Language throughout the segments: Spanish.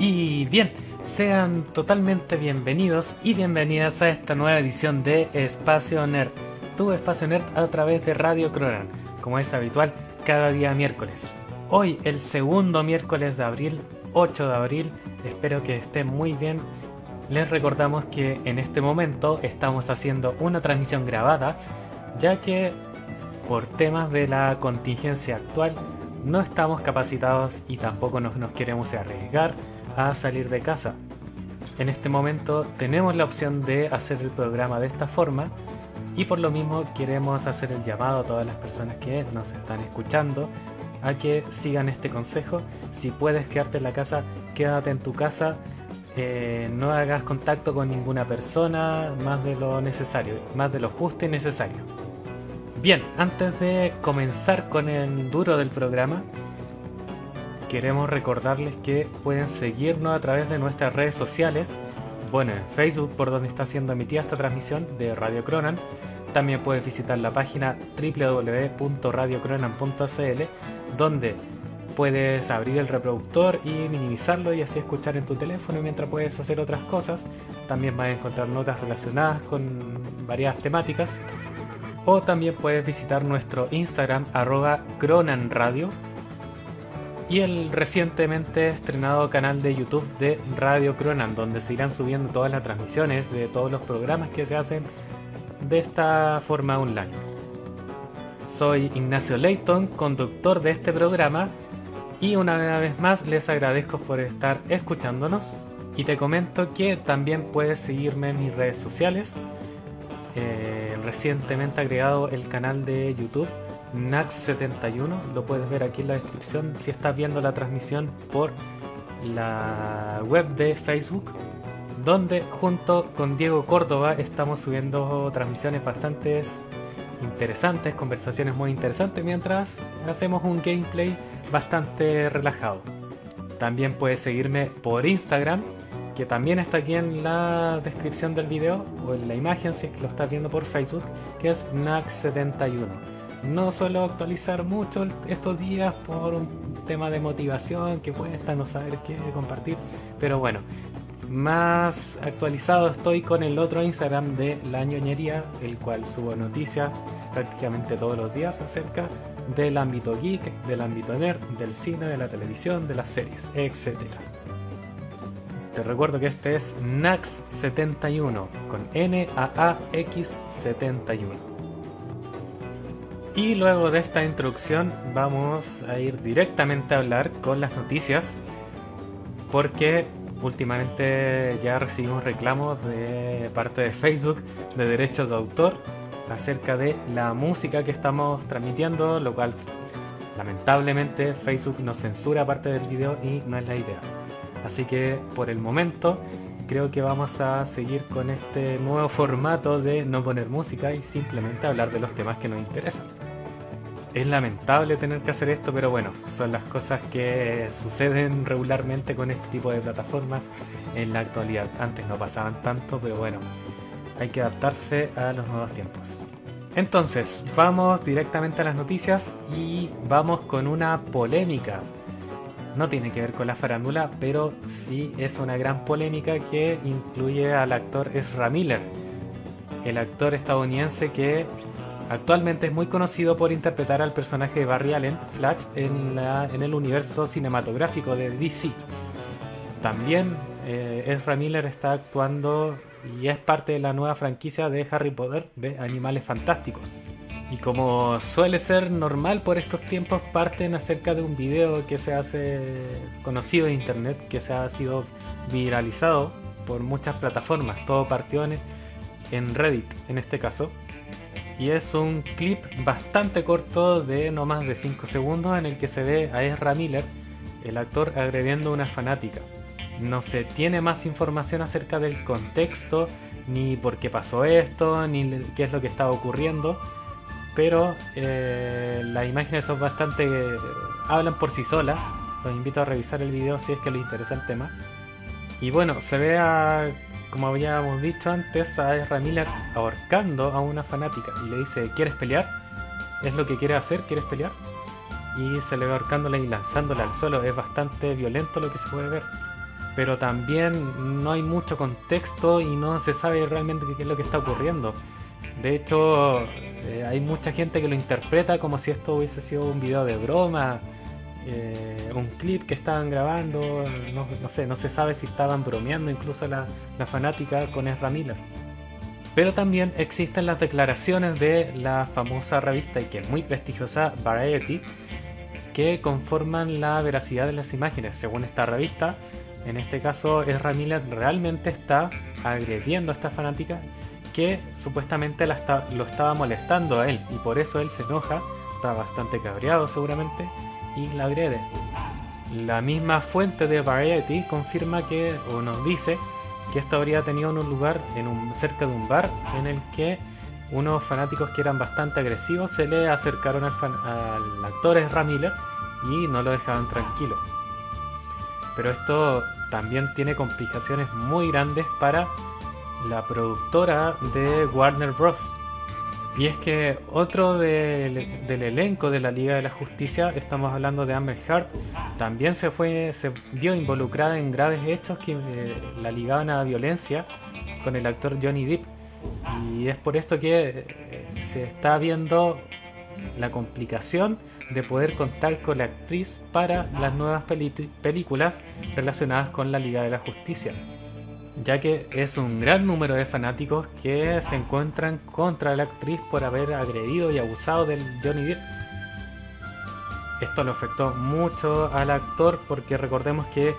Y bien, sean totalmente bienvenidos y bienvenidas a esta nueva edición de Espacio Nerd, tu espacio nerd a través de Radio Cronan, como es habitual cada día miércoles. Hoy, el segundo miércoles de abril, 8 de abril, espero que estén muy bien. Les recordamos que en este momento estamos haciendo una transmisión grabada, ya que por temas de la contingencia actual no estamos capacitados y tampoco nos, nos queremos arriesgar a salir de casa. En este momento tenemos la opción de hacer el programa de esta forma y por lo mismo queremos hacer el llamado a todas las personas que nos están escuchando a que sigan este consejo. Si puedes quedarte en la casa, quédate en tu casa. Eh, no hagas contacto con ninguna persona más de lo necesario, más de lo justo y necesario. Bien, antes de comenzar con el duro del programa, queremos recordarles que pueden seguirnos a través de nuestras redes sociales. Bueno, en Facebook, por donde está siendo emitida esta transmisión de Radio Cronan. También puedes visitar la página www.radiocronan.cl, donde puedes abrir el reproductor y minimizarlo y así escuchar en tu teléfono mientras puedes hacer otras cosas. También vas a encontrar notas relacionadas con varias temáticas. O también puedes visitar nuestro Instagram cronanradio y el recientemente estrenado canal de YouTube de Radio Cronan, donde se irán subiendo todas las transmisiones de todos los programas que se hacen de esta forma online. Soy Ignacio Leighton, conductor de este programa, y una vez más les agradezco por estar escuchándonos. Y te comento que también puedes seguirme en mis redes sociales. Eh, recientemente agregado el canal de YouTube Nax71, lo puedes ver aquí en la descripción si estás viendo la transmisión por la web de Facebook, donde junto con Diego Córdoba estamos subiendo transmisiones bastante interesantes, conversaciones muy interesantes, mientras hacemos un gameplay bastante relajado. También puedes seguirme por Instagram, que también está aquí en la descripción del video o en la imagen si es que lo estás viendo por Facebook, que es Nax71 no suelo actualizar mucho estos días por un tema de motivación que cuesta no saber qué compartir. Pero bueno, más actualizado estoy con el otro Instagram de La ñoñería, el cual subo noticias prácticamente todos los días acerca del ámbito geek, del ámbito nerd, del cine, de la televisión, de las series, etc. Te recuerdo que este es Nax71 con N-A-A-X71. Y luego de esta introducción vamos a ir directamente a hablar con las noticias porque últimamente ya recibimos reclamos de parte de Facebook de derechos de autor acerca de la música que estamos transmitiendo, lo cual lamentablemente Facebook nos censura parte del video y no es la idea. Así que por el momento creo que vamos a seguir con este nuevo formato de no poner música y simplemente hablar de los temas que nos interesan es lamentable tener que hacer esto, pero bueno, son las cosas que suceden regularmente con este tipo de plataformas en la actualidad. Antes no pasaban tanto, pero bueno, hay que adaptarse a los nuevos tiempos. Entonces, vamos directamente a las noticias y vamos con una polémica. No tiene que ver con la farándula, pero sí es una gran polémica que incluye al actor Ezra Miller, el actor estadounidense que Actualmente es muy conocido por interpretar al personaje de Barry Allen, Flash, en, el universo cinematográfico de DC. También eh, Ezra Miller está actuando y es parte de la nueva franquicia de Harry Potter de Animales Fantásticos. Y como suele ser normal por estos tiempos, parten acerca de un video que se hace conocido en internet, que se ha sido viralizado por muchas plataformas. Todo partió en Reddit en este caso y es un clip bastante corto de no más de 5 segundos en el que se ve a Ezra Miller, el actor, agrediendo a una fanática. No se tiene más información acerca del contexto, ni por qué pasó esto, ni qué es lo que estaba ocurriendo, pero eh, las imágenes son bastante... hablan por sí solas. Los invito a revisar el video si es que les interesa el tema. Y bueno, se ve a como habíamos dicho antes, a Ezra Miller ahorcando a una fanática y le dice, ¿quieres pelear? Es lo que quiere hacer, ¿quieres pelear? Y se le va ahorcándola y lanzándola al suelo. Es bastante violento lo que se puede ver. pero también no hay mucho contexto y no se sabe realmente qué es lo que está ocurriendo. De hecho, eh, hay mucha gente que lo interpreta como si esto hubiese sido un video de broma, eh, un clip que estaban grabando, no, sé, no se sabe si estaban bromeando incluso la, la fanática con Ezra Miller. Pero también existen las declaraciones de la famosa revista y que es muy prestigiosa Variety, que conforman la veracidad de las imágenes. Según esta revista, en este caso Ezra Miller realmente está agrediendo a esta fanática que supuestamente la lo estaba molestando a él y por eso él se enoja, está bastante cabreado seguramente y la. La misma fuente de Variety confirma que o nos dice que esto habría tenido un lugar en un, cerca de un bar en el que unos fanáticos que eran bastante agresivos se le acercaron al, al actor Ezra y no lo dejaban tranquilo. Pero esto también tiene complicaciones muy grandes para la productora de Warner Bros. Y es que otro del, elenco de la Liga de la Justicia, estamos hablando de Amber Heard, también se fue, se vio involucrada en graves hechos que eh, la ligaban a violencia con el actor Johnny Depp. Y es por esto que eh, se está viendo la complicación de poder contar con la actriz para las nuevas películas relacionadas con la Liga de la Justicia ya que es un gran número de fanáticos que se encuentran contra la actriz por haber agredido y abusado del Johnny Depp. Esto le afectó mucho al actor porque recordemos que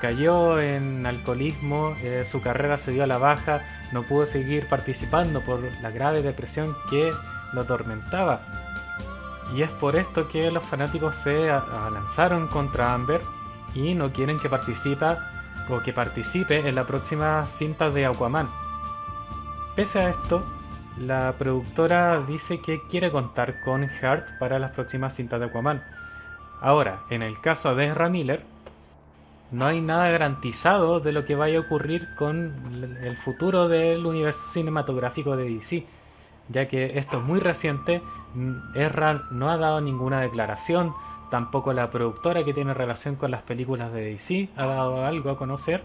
cayó en alcoholismo, eh, su carrera se dio a la baja, no pudo seguir participando por la grave depresión que lo atormentaba. Y es por esto que los fanáticos se lanzaron contra Amber y no quieren que participe o que participe en la próxima cinta de Aquaman. Pese a esto, la productora dice que quiere contar con Hart para las próximas cintas de Aquaman. Ahora, en el caso de Ezra Miller, no hay nada garantizado de lo que vaya a ocurrir con el futuro del universo cinematográfico de DC, ya que esto es muy reciente, Ezra no ha dado ninguna declaración, Tampoco la productora que tiene relación con las películas de DC ha dado algo a conocer.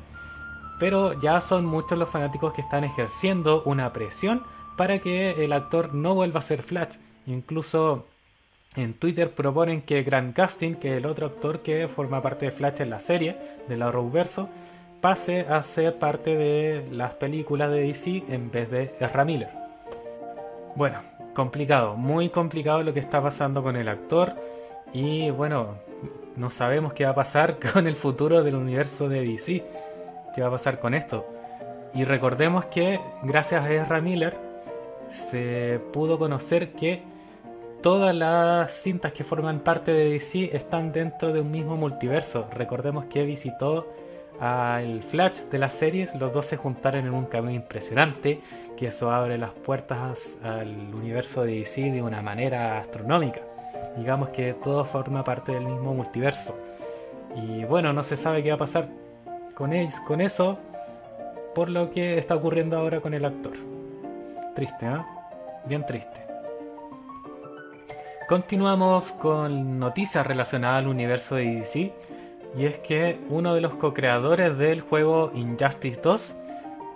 Pero ya son muchos los fanáticos que están ejerciendo una presión para que el actor no vuelva a ser Flash. Incluso en Twitter proponen que Grant Gustin, que es el otro actor que forma parte de Flash en la serie de la Arrowverso, pase a ser parte de las películas de DC en vez de Ezra Miller. Bueno, complicado, muy complicado lo que está pasando con el actor. Y bueno, no sabemos qué va a pasar con el futuro del universo de DC. ¿Qué va a pasar con esto? Y recordemos que gracias a Ezra Miller se pudo conocer que todas las cintas que forman parte de DC están dentro de un mismo multiverso. Recordemos que visitó al Flash de las series, los dos se juntaron en un camino impresionante, que eso abre las puertas al universo de DC de una manera astronómica digamos que todo forma parte del mismo multiverso. Y bueno, no se sabe qué va a pasar con, ellos, con eso por lo que está ocurriendo ahora con el actor. Triste, ¿eh? Bien triste. Continuamos con noticias relacionadas al universo de DC. Y es que uno de los co-creadores del juego Injustice 2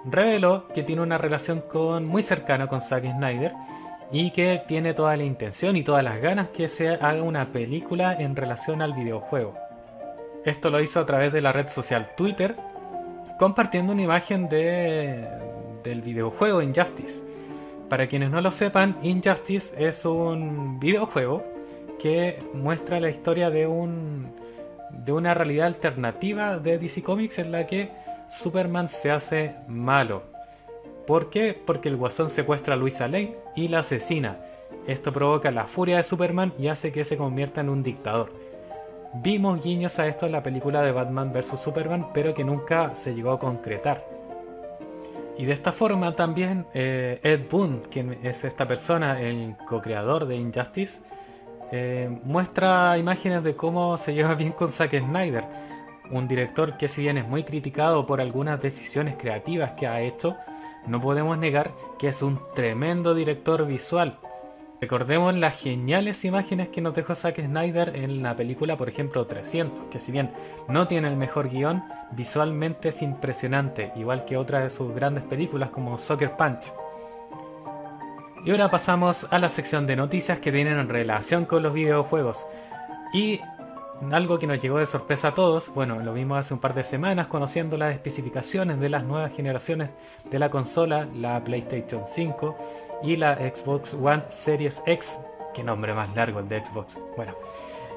reveló que tiene una relación con, muy cercana con Zack Snyder y que tiene toda la intención y todas las ganas que se haga una película en relación al videojuego. Esto lo hizo a través de la red social Twitter, compartiendo una imagen de, del videojuego Injustice. Para quienes no lo sepan, Injustice es un videojuego que muestra la historia de un de una realidad alternativa de DC Comics en la que Superman se hace malo ¿Por qué? Porque el guasón secuestra a Luisa Lane y la asesina. Esto provoca la furia de Superman y hace que se convierta en un dictador. Vimos guiños a esto en la película de Batman vs. Superman, pero que nunca se llegó a concretar. Y de esta forma también eh, Ed Boon, quien es esta persona, el co-creador de Injustice, eh, muestra imágenes de cómo se lleva bien con Zack Snyder, un director que si bien es muy criticado por algunas decisiones creativas que ha hecho, no podemos negar que es un tremendo director visual. Recordemos las geniales imágenes que nos dejó Zack Snyder en la película, por ejemplo, 300, que si bien no tiene el mejor guion, visualmente es impresionante, igual que otras de sus grandes películas como Soccer Punch. Y ahora pasamos a la sección de noticias que tienen en relación con los videojuegos. Y algo que nos llegó de sorpresa a todos, bueno, lo vimos hace un par de semanas conociendo las especificaciones de las nuevas generaciones de la consola, la PlayStation 5 y la Xbox One Series X. Qué nombre más largo el de Xbox. Bueno,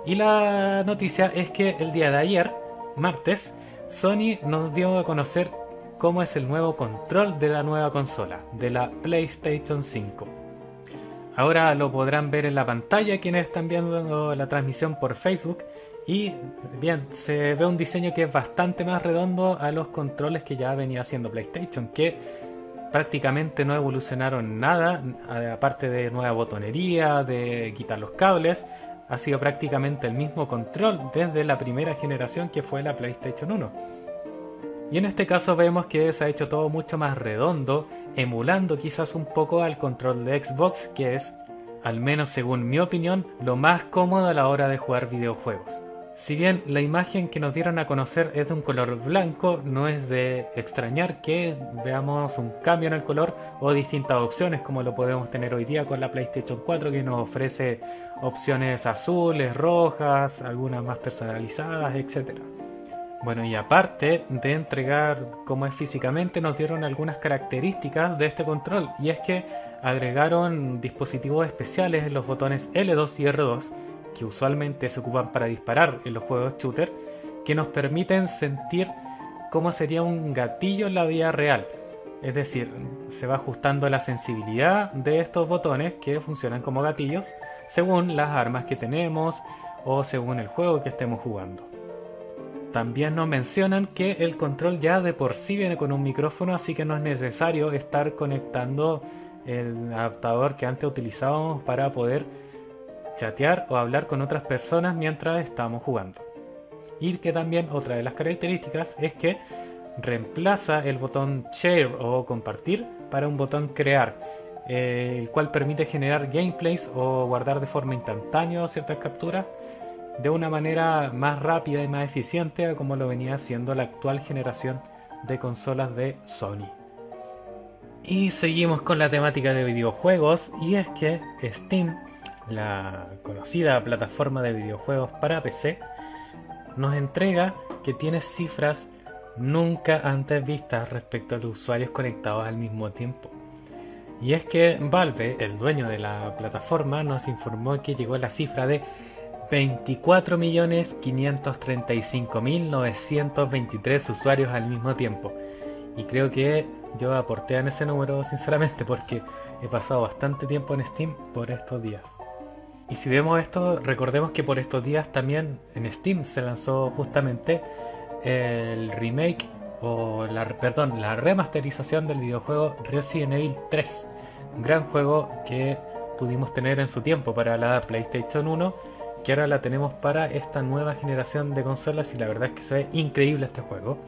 y la noticia es que el día de ayer, martes, Sony nos dio a conocer cómo es el nuevo control de la nueva consola, de la PlayStation 5. Ahora lo podrán ver en la pantalla quienes están viendo la transmisión por Facebook. Y bien, se ve un diseño que es bastante más redondo a los controles que ya venía haciendo PlayStation, que prácticamente no evolucionaron nada, aparte de nueva botonería, de quitar los cables, ha sido prácticamente el mismo control desde la primera generación que fue la PlayStation 1. Y en este caso vemos que se ha hecho todo mucho más redondo, emulando quizás un poco al control de Xbox, que es, al menos según mi opinión, lo más cómodo a la hora de jugar videojuegos. Si bien la imagen que nos dieron a conocer es de un color blanco, no es de extrañar que veamos un cambio en el color o distintas opciones como lo podemos tener hoy día con la PlayStation 4 que nos ofrece opciones azules, rojas, algunas más personalizadas, etc. Bueno, y aparte de entregar cómo es físicamente, nos dieron algunas características de este control y es que agregaron dispositivos especiales en los botones L2 y R2 que usualmente se ocupan para disparar en los juegos shooter, que nos permiten sentir cómo sería un gatillo en la vida real. Es decir, se va ajustando la sensibilidad de estos botones que funcionan como gatillos según las armas que tenemos o según el juego que estemos jugando. También nos mencionan que el control ya de por sí viene con un micrófono, así que no es necesario estar conectando el adaptador que antes utilizábamos para poder chatear o hablar con otras personas mientras estamos jugando. Y que también otra de las características es que reemplaza el botón share o compartir para un botón crear, eh, el cual permite generar gameplays o guardar de forma instantánea ciertas capturas de una manera más rápida y más eficiente como lo venía haciendo la actual generación de consolas de Sony. Y seguimos con la temática de videojuegos y es que Steam la conocida plataforma de videojuegos para PC, nos entrega que tiene cifras nunca antes vistas respecto a los usuarios conectados al mismo tiempo. Y es que Valve, el dueño de la plataforma, nos informó que llegó la cifra de 24.535.923 usuarios al mismo tiempo. Y creo que yo aporté en ese número sinceramente porque he pasado bastante tiempo en Steam por estos días. Y si vemos esto, recordemos que por estos días también en Steam se lanzó justamente el remake o la, perdón, la remasterización del videojuego Resident Evil 3, un gran juego que pudimos tener en su tiempo para la PlayStation 1, que ahora la tenemos para esta nueva generación de consolas y la verdad es que se ve increíble este juego.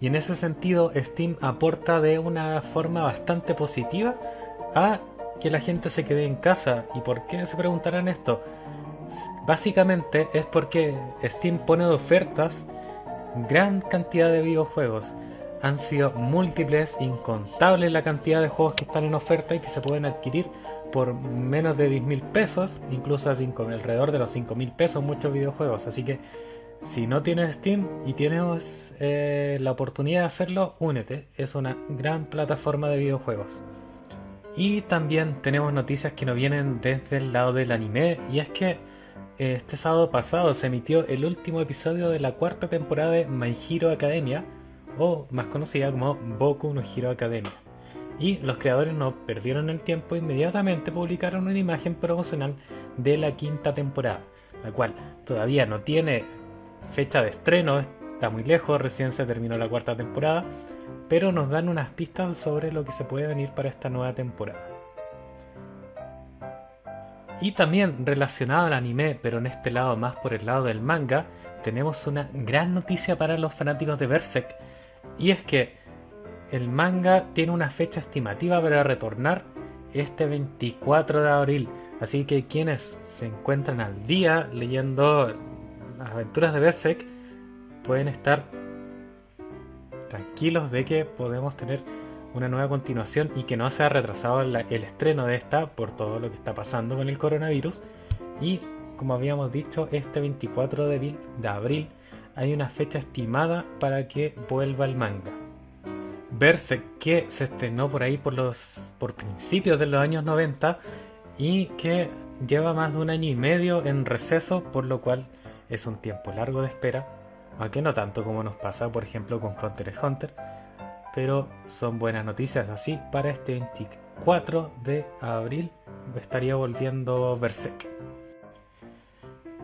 Y en ese sentido Steam aporta de una forma bastante positiva a que la gente se quede en casa. ¿Y por qué se preguntarán esto? Básicamente es porque Steam pone de ofertas gran cantidad de videojuegos. Han sido múltiples, incontables la cantidad de juegos que están en oferta y que se pueden adquirir por menos de 10 mil pesos, incluso alrededor de los 5 mil pesos muchos videojuegos. Así que si no tienes Steam y tienes eh, la oportunidad de hacerlo, únete. Es una gran plataforma de videojuegos. Y también tenemos noticias que nos vienen desde el lado del anime y es que eh, este sábado pasado se emitió el último episodio de la cuarta temporada de My Hero Academia o más conocida como Boku no Hero Academia. Y los creadores no perdieron el tiempo, inmediatamente publicaron una imagen promocional de la quinta temporada, la cual todavía no tiene fecha de estreno, está muy lejos, recién se terminó la cuarta temporada, pero nos dan unas pistas sobre lo que se puede venir para esta nueva temporada. Y también relacionado al anime, pero en este lado más por el lado del manga, tenemos una gran noticia para los fanáticos de Berserk, y es que el manga tiene una fecha estimativa para retornar este 24 de abril, Así que quienes se encuentran al día leyendo las aventuras de Berserk pueden estar tranquilos de que podemos tener una nueva continuación y que no se ha retrasado el estreno de esta por todo lo que está pasando con el coronavirus. Y como habíamos dicho, este 24 de abril hay una fecha estimada para que vuelva el manga. Verse que se estrenó por ahí por los por principios de los años 90 y que lleva más de un año y medio en receso, por lo cual es un tiempo largo de espera, aunque no tanto como nos pasa por ejemplo con Hunter x Hunter, pero son buenas noticias así para este 24 de abril estaría volviendo Berserk.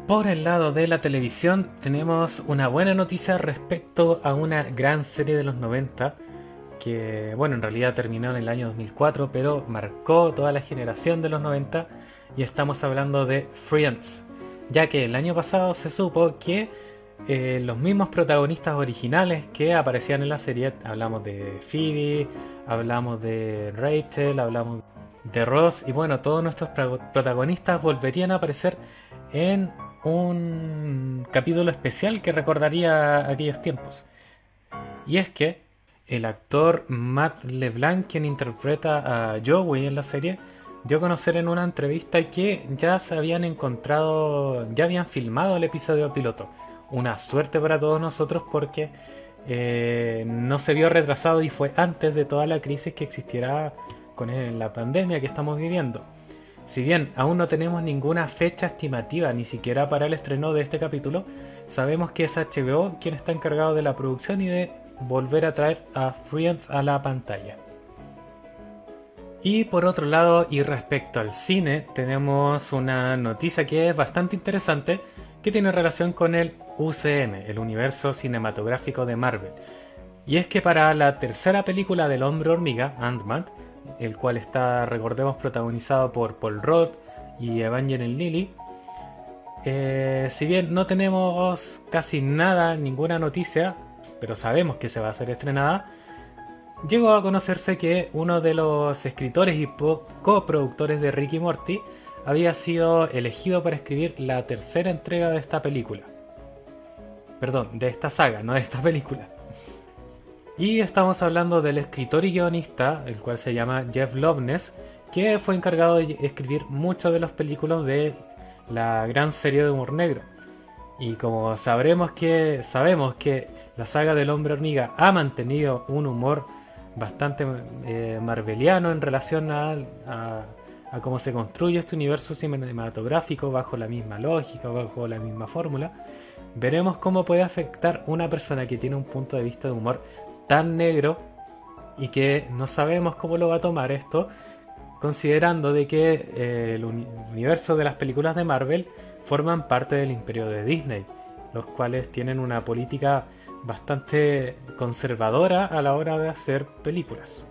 Por el lado de la televisión tenemos una buena noticia respecto a una gran serie de los 90 que, bueno, en realidad terminó en el año 2004, pero marcó toda la generación de los 90 y estamos hablando de Friends, ya que el año pasado se supo que eh, los mismos protagonistas originales que aparecían en la serie, hablamos de Phoebe, hablamos de Rachel, hablamos de Ross y bueno, todos nuestros protagonistas volverían a aparecer en un capítulo especial que recordaría aquellos tiempos. Y es que el actor Matt LeBlanc, quien interpreta a Joey en la serie, dio a conocer en una entrevista que ya se habían encontrado, ya habían filmado el episodio piloto. Una suerte para todos nosotros porque eh, no se vio retrasado y fue antes de toda la crisis que existiera con la pandemia que estamos viviendo. Si bien aún no tenemos ninguna fecha estimativa, ni siquiera para el estreno de este capítulo, sabemos que es HBO quien está encargado de la producción y de volver a traer a Friends a la pantalla. Y por otro lado, y respecto al cine, tenemos una noticia que es bastante interesante que tiene relación con el UCM, el universo cinematográfico de Marvel. Y es que para la tercera película del hombre hormiga, Ant-Man, el cual está, recordemos, protagonizado por Paul Roth y Evangeline Lilly. Eh, si bien no tenemos casi nada, ninguna noticia, pero sabemos que se va a ser estrenada, llegó a conocerse que uno de los escritores y coproductores de Ricky Morty había sido elegido para escribir la tercera entrega de esta película. Perdón, de esta saga, no de esta película. Y estamos hablando del escritor y guionista, el cual se llama Jeff Loveness, que fue encargado de escribir muchas de las películas de la gran serie de humor negro. Y como sabremos que sabemos que la saga del hombre hormiga ha mantenido un humor bastante eh, marveliano en relación a, a, cómo se construye este universo cinematográfico bajo la misma lógica, bajo la misma fórmula, veremos cómo puede afectar una persona que tiene un punto de vista de humor tan negro y que no sabemos cómo lo va a tomar esto, considerando de que eh, el universo de las películas de Marvel forman parte del imperio de Disney, los cuales tienen una política bastante conservadora a la hora de hacer películas.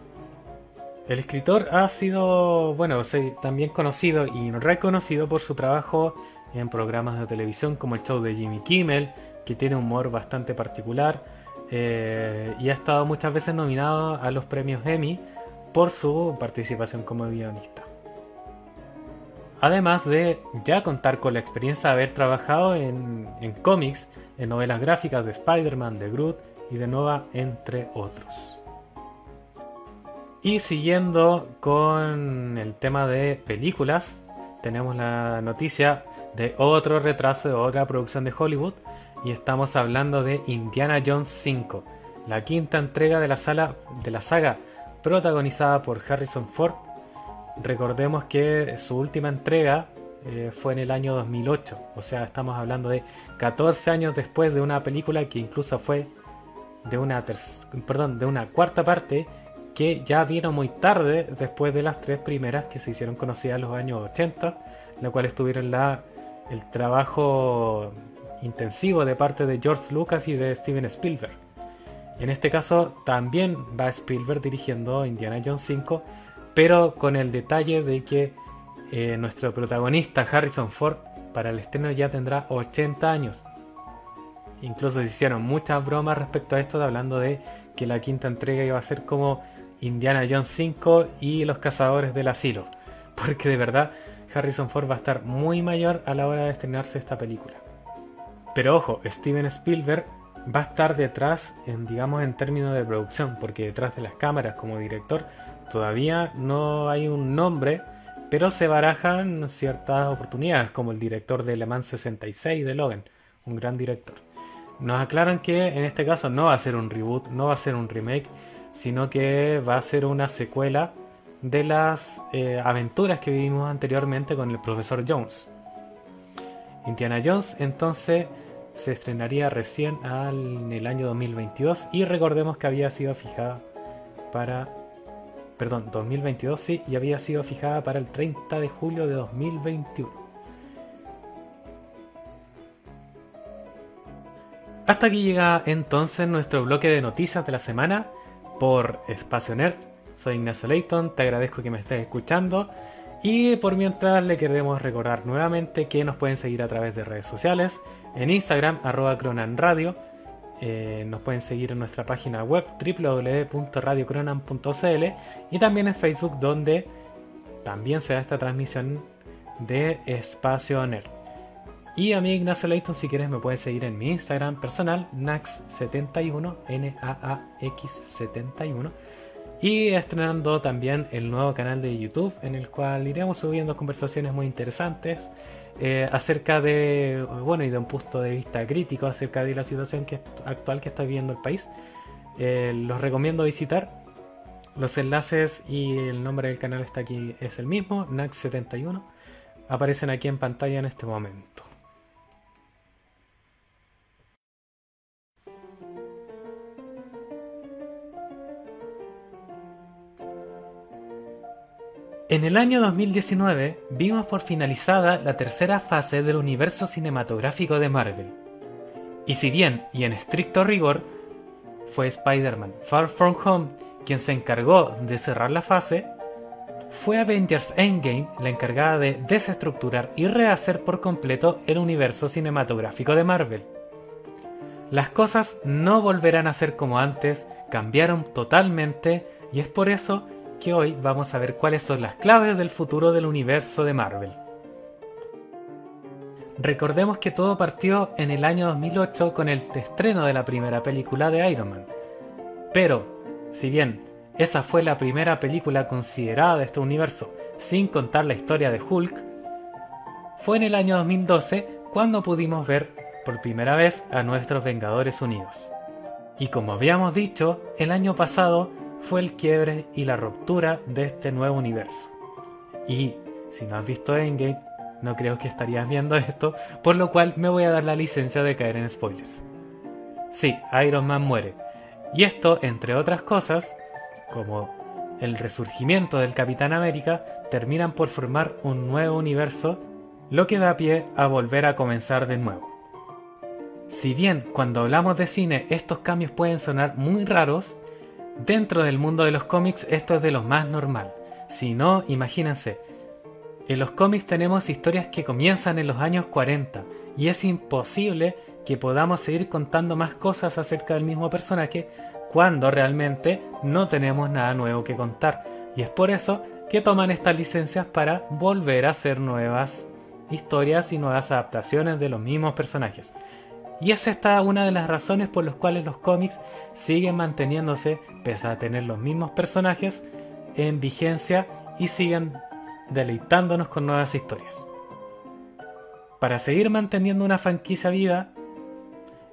El escritor ha sido, bueno, también conocido y reconocido por su trabajo en programas de televisión como el show de Jimmy Kimmel, que tiene un humor bastante particular, eh, y ha estado muchas veces nominado a los premios Emmy por su participación como guionista. Además de ya contar con la experiencia de haber trabajado en, cómics, en novelas gráficas de Spider-Man, de Groot y de Nova, entre otros. Y siguiendo con el tema de películas, tenemos la noticia de otro retraso de otra producción de Hollywood, y estamos hablando de Indiana Jones 5, la quinta entrega de la, sala, de la saga protagonizada por Harrison Ford. Recordemos que su última entrega eh, fue en el año 2008, o sea, estamos hablando de 14 años después de una película que incluso fue de una, perdón, de una cuarta parte que ya vino muy tarde después de las tres primeras que se hicieron conocidas en los años 80, la cual estuvieron la, el trabajo intensivo de parte de George Lucas y de Steven Spielberg. En este caso también va Spielberg dirigiendo Indiana Jones 5, pero con el detalle de que eh, nuestro protagonista Harrison Ford para el estreno ya tendrá 80 años. Incluso se hicieron muchas bromas respecto a esto, hablando de que la quinta entrega iba a ser como Indiana Jones 5 y los cazadores del asilo. Porque de verdad Harrison Ford va a estar muy mayor a la hora de estrenarse esta película. Pero ojo, Steven Spielberg va a estar detrás, en, digamos, en términos de producción, porque detrás de las cámaras como director todavía no hay un nombre, pero se barajan ciertas oportunidades, como el director de Le Mans 66 de Logan, un gran director. Nos aclaran que en este caso no va a ser un reboot, no va a ser un remake, sino que va a ser una secuela de las eh, aventuras que vivimos anteriormente con el profesor Jones. Indiana Jones entonces se estrenaría recién en el año 2022 y recordemos que había sido fijada para... Perdón, 2022 sí, y había sido fijada para el 30 de julio de 2021. Hasta aquí llega entonces nuestro bloque de noticias de la semana por Espacio Nerd. Soy Ignacio Leighton, te agradezco que me estés escuchando. Y por mientras le queremos recordar nuevamente que nos pueden seguir a través de redes sociales, en Instagram, arroba cronanradio, eh, nos pueden seguir en nuestra página web www.radiocronan.cl y también en Facebook donde también se da esta transmisión de Espacio Nerd. Y a mí Ignacio Leighton si quieres me puedes seguir en mi Instagram personal nax71 n a a x 71 y estrenando también el nuevo canal de YouTube en el cual iremos subiendo conversaciones muy interesantes eh, acerca de, bueno, y de un punto de vista crítico acerca de la situación que, actual que está viviendo el país. Eh, los recomiendo visitar. Los enlaces y el nombre del canal está aquí, es el mismo, NAX71. Aparecen aquí en pantalla en este momento. En el año 2019 vimos por finalizada la tercera fase del universo cinematográfico de Marvel. Y si bien, y en estricto rigor, fue Spider-Man Far From Home quien se encargó de cerrar la fase, fue Avengers Endgame la encargada de desestructurar y rehacer por completo el universo cinematográfico de Marvel. Las cosas no volverán a ser como antes, cambiaron totalmente y es por eso que hoy vamos a ver cuáles son las claves del futuro del universo de Marvel. Recordemos que todo partió en el año 2008 con el estreno de la primera película de Iron Man. Pero, si bien esa fue la primera película considerada de este universo, sin contar la historia de Hulk, fue en el año 2012 cuando pudimos ver por primera vez a nuestros Vengadores Unidos. Y como habíamos dicho, el año pasado fue el quiebre y la ruptura de este nuevo universo. Y si no has visto Endgame, no creo que estarías viendo esto, por lo cual me voy a dar la licencia de caer en spoilers. Sí, Iron Man muere. Y esto, entre otras cosas, como el resurgimiento del Capitán América, terminan por formar un nuevo universo, lo que da pie a volver a comenzar de nuevo. Si bien cuando hablamos de cine estos cambios pueden sonar muy raros, Dentro del mundo de los cómics esto es de lo más normal. Si no, imagínense, en los cómics tenemos historias que comienzan en los años 40 y es imposible que podamos seguir contando más cosas acerca del mismo personaje cuando realmente no tenemos nada nuevo que contar. Y es por eso que toman estas licencias para volver a hacer nuevas historias y nuevas adaptaciones de los mismos personajes. Y es esta una de las razones por las cuales los cómics siguen manteniéndose, pese a tener los mismos personajes, en vigencia y siguen deleitándonos con nuevas historias. Para seguir manteniendo una franquicia viva,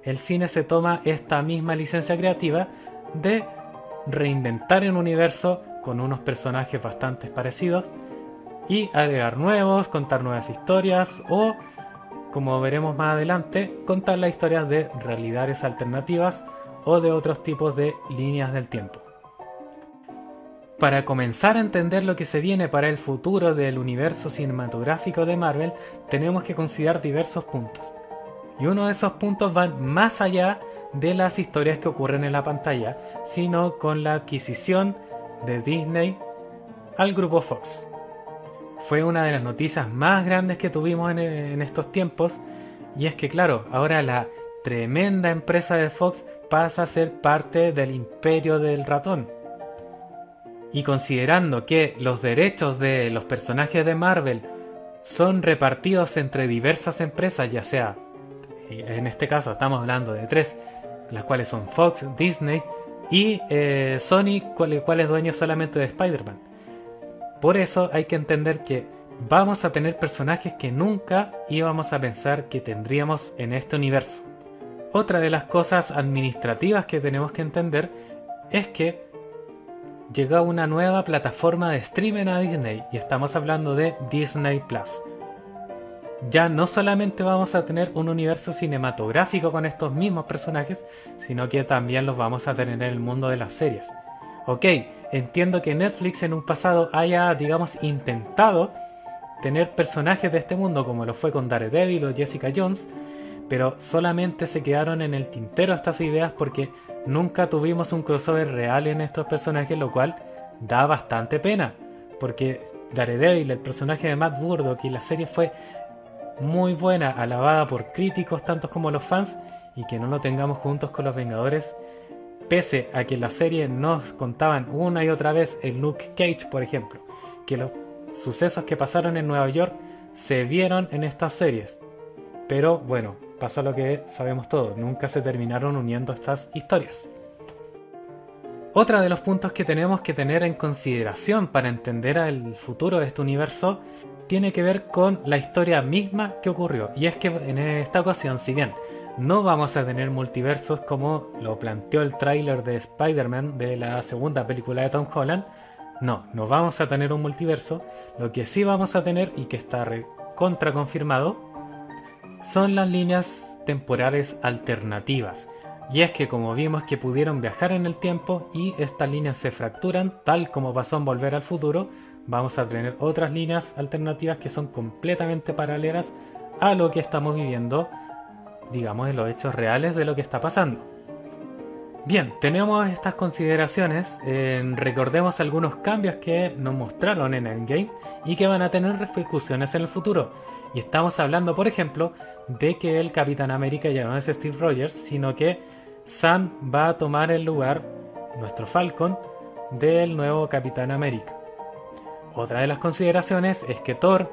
el cine se toma esta misma licencia creativa de reinventar un universo con unos personajes bastante parecidos y agregar nuevos, contar nuevas historias o como veremos más adelante, contar las historias de realidades alternativas o de otros tipos de líneas del tiempo. Para comenzar a entender lo que se viene para el futuro del universo cinematográfico de Marvel, tenemos que considerar diversos puntos. Y uno de esos puntos va más allá de las historias que ocurren en la pantalla, sino con la adquisición de Disney al grupo Fox fue una de las noticias más grandes que tuvimos en, estos tiempos. Y es que, claro, ahora la tremenda empresa de Fox pasa a ser parte del imperio del ratón. Y considerando que los derechos de los personajes de Marvel son repartidos entre diversas empresas, ya sea, en este caso estamos hablando de tres, las cuales son Fox, Disney y eh, Sony, cual, cual es dueño solamente de Spider-Man. Por eso hay que entender que vamos a tener personajes que nunca íbamos a pensar que tendríamos en este universo. Otra de las cosas administrativas que tenemos que entender es que llegó una nueva plataforma de streaming a Disney y estamos hablando de Disney Plus. Ya no solamente vamos a tener un universo cinematográfico con estos mismos personajes, sino que también los vamos a tener en el mundo de las series. Ok, entiendo que Netflix en un pasado haya, digamos, intentado tener personajes de este mundo como lo fue con Daredevil o Jessica Jones, pero solamente se quedaron en el tintero estas ideas porque nunca tuvimos un crossover real en estos personajes, lo cual da bastante pena, porque Daredevil, el personaje de Matt Murdock y la serie fue muy buena, alabada por críticos tantos como los fans, y que no lo tengamos juntos con los Vengadores, pese a que la serie nos contaban una y otra vez el Luke Cage, por ejemplo, que los sucesos que pasaron en Nueva York se vieron en estas series. Pero bueno, pasó lo que sabemos todos, nunca se terminaron uniendo estas historias. Otra de los puntos que tenemos que tener en consideración para entender el futuro de este universo tiene que ver con la historia misma que ocurrió. Y es que en esta ocasión, si bien no vamos a tener multiversos como lo planteó el tráiler de Spider-Man de la segunda película de Tom Holland, no, no vamos a tener un multiverso. Lo que sí vamos a tener y que está contra confirmado son las líneas temporales alternativas. Y es que como vimos que pudieron viajar en el tiempo y estas líneas se fracturan, tal como pasó en Volver al Futuro, vamos a tener otras líneas alternativas que son completamente paralelas a lo que estamos viviendo, digamos, en los hechos reales de lo que está pasando. Bien, tenemos estas consideraciones, recordemos algunos cambios que nos mostraron en Endgame y que van a tener repercusiones en el futuro. Y estamos hablando, por ejemplo, de que el Capitán América ya no es Steve Rogers, sino que Sam va a tomar el lugar, nuestro Falcon, del nuevo Capitán América. Otra de las consideraciones es que Thor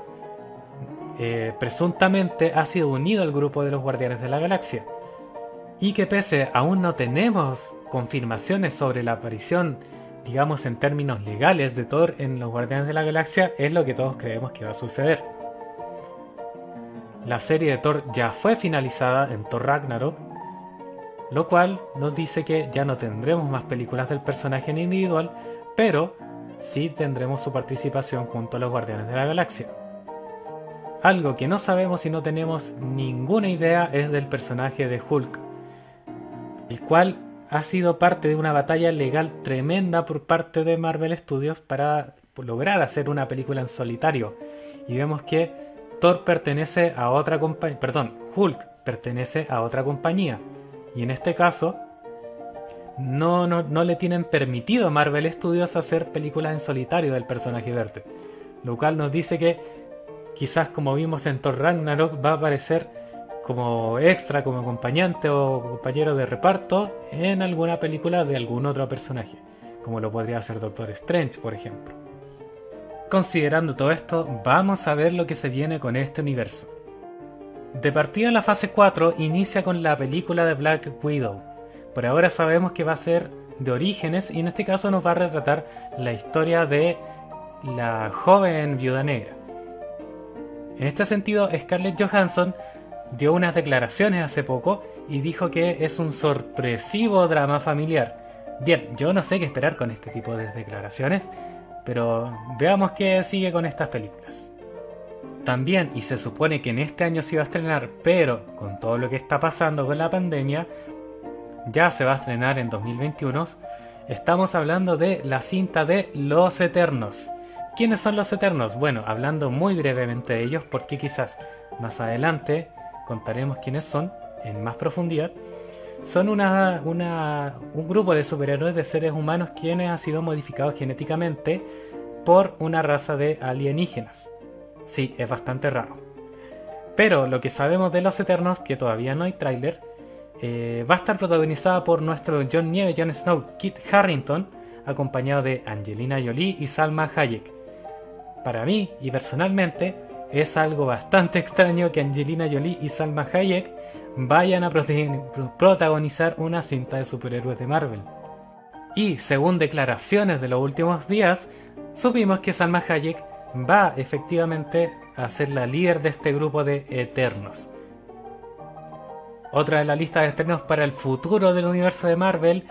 eh, presuntamente ha sido unido al grupo de los Guardianes de la Galaxia. Y que pese aún no tenemos confirmaciones sobre la aparición, digamos en términos legales, de Thor en los Guardianes de la Galaxia, es lo que todos creemos que va a suceder. La serie de Thor ya fue finalizada en Thor Ragnarok, lo cual nos dice que ya no tendremos más películas del personaje en individual, pero sí tendremos su participación junto a los Guardianes de la Galaxia. Algo que no sabemos y no tenemos ninguna idea es del personaje de Hulk, el cual ha sido parte de una batalla legal tremenda por parte de Marvel Studios para lograr hacer una película en solitario. Y vemos que Thor pertenece a otra compañía, perdón, Hulk pertenece a otra compañía. Y en este caso, no, no, le tienen permitido a Marvel Studios hacer películas en solitario del personaje verde. Lo cual nos dice que quizás como vimos en Thor Ragnarok va a aparecer como extra, como acompañante o compañero de reparto en alguna película de algún otro personaje, como lo podría hacer Doctor Strange, por ejemplo. Considerando todo esto, vamos a ver lo que se viene con este universo. De partida la fase 4 inicia con la película de Black Widow, por ahora sabemos que va a ser de orígenes y en este caso nos va a retratar la historia de la joven viuda negra. En este sentido, Scarlett Johansson dio unas declaraciones hace poco y dijo que es un sorpresivo drama familiar. Bien, yo no sé qué esperar con este tipo de declaraciones, pero veamos qué sigue con estas películas. También, y se supone que en este año se iba a estrenar, pero con todo lo que está pasando con la pandemia, ya se va a estrenar en 2021, estamos hablando de la cinta de Los Eternos. ¿Quiénes son los Eternos? Bueno, hablando muy brevemente de ellos, porque quizás más adelante contaremos quiénes son en más profundidad. Son un grupo de superhéroes de seres humanos quienes han sido modificados genéticamente por una raza de alienígenas. Sí, es bastante raro. Pero lo que sabemos de los Eternos, que todavía no hay tráiler, eh, va a estar protagonizada por nuestro John Nieve, Jon Snow, Kit Harrington, acompañado de Angelina Jolie y Salma Hayek. Para mí y personalmente, es algo bastante extraño que Angelina Jolie y Salma Hayek vayan a protagonizar una cinta de superhéroes de Marvel. Y según declaraciones de los últimos días, supimos que Salma Hayek va efectivamente a ser la líder de este grupo de Eternos. Otra de la lista de estrenos para el futuro del universo de Marvel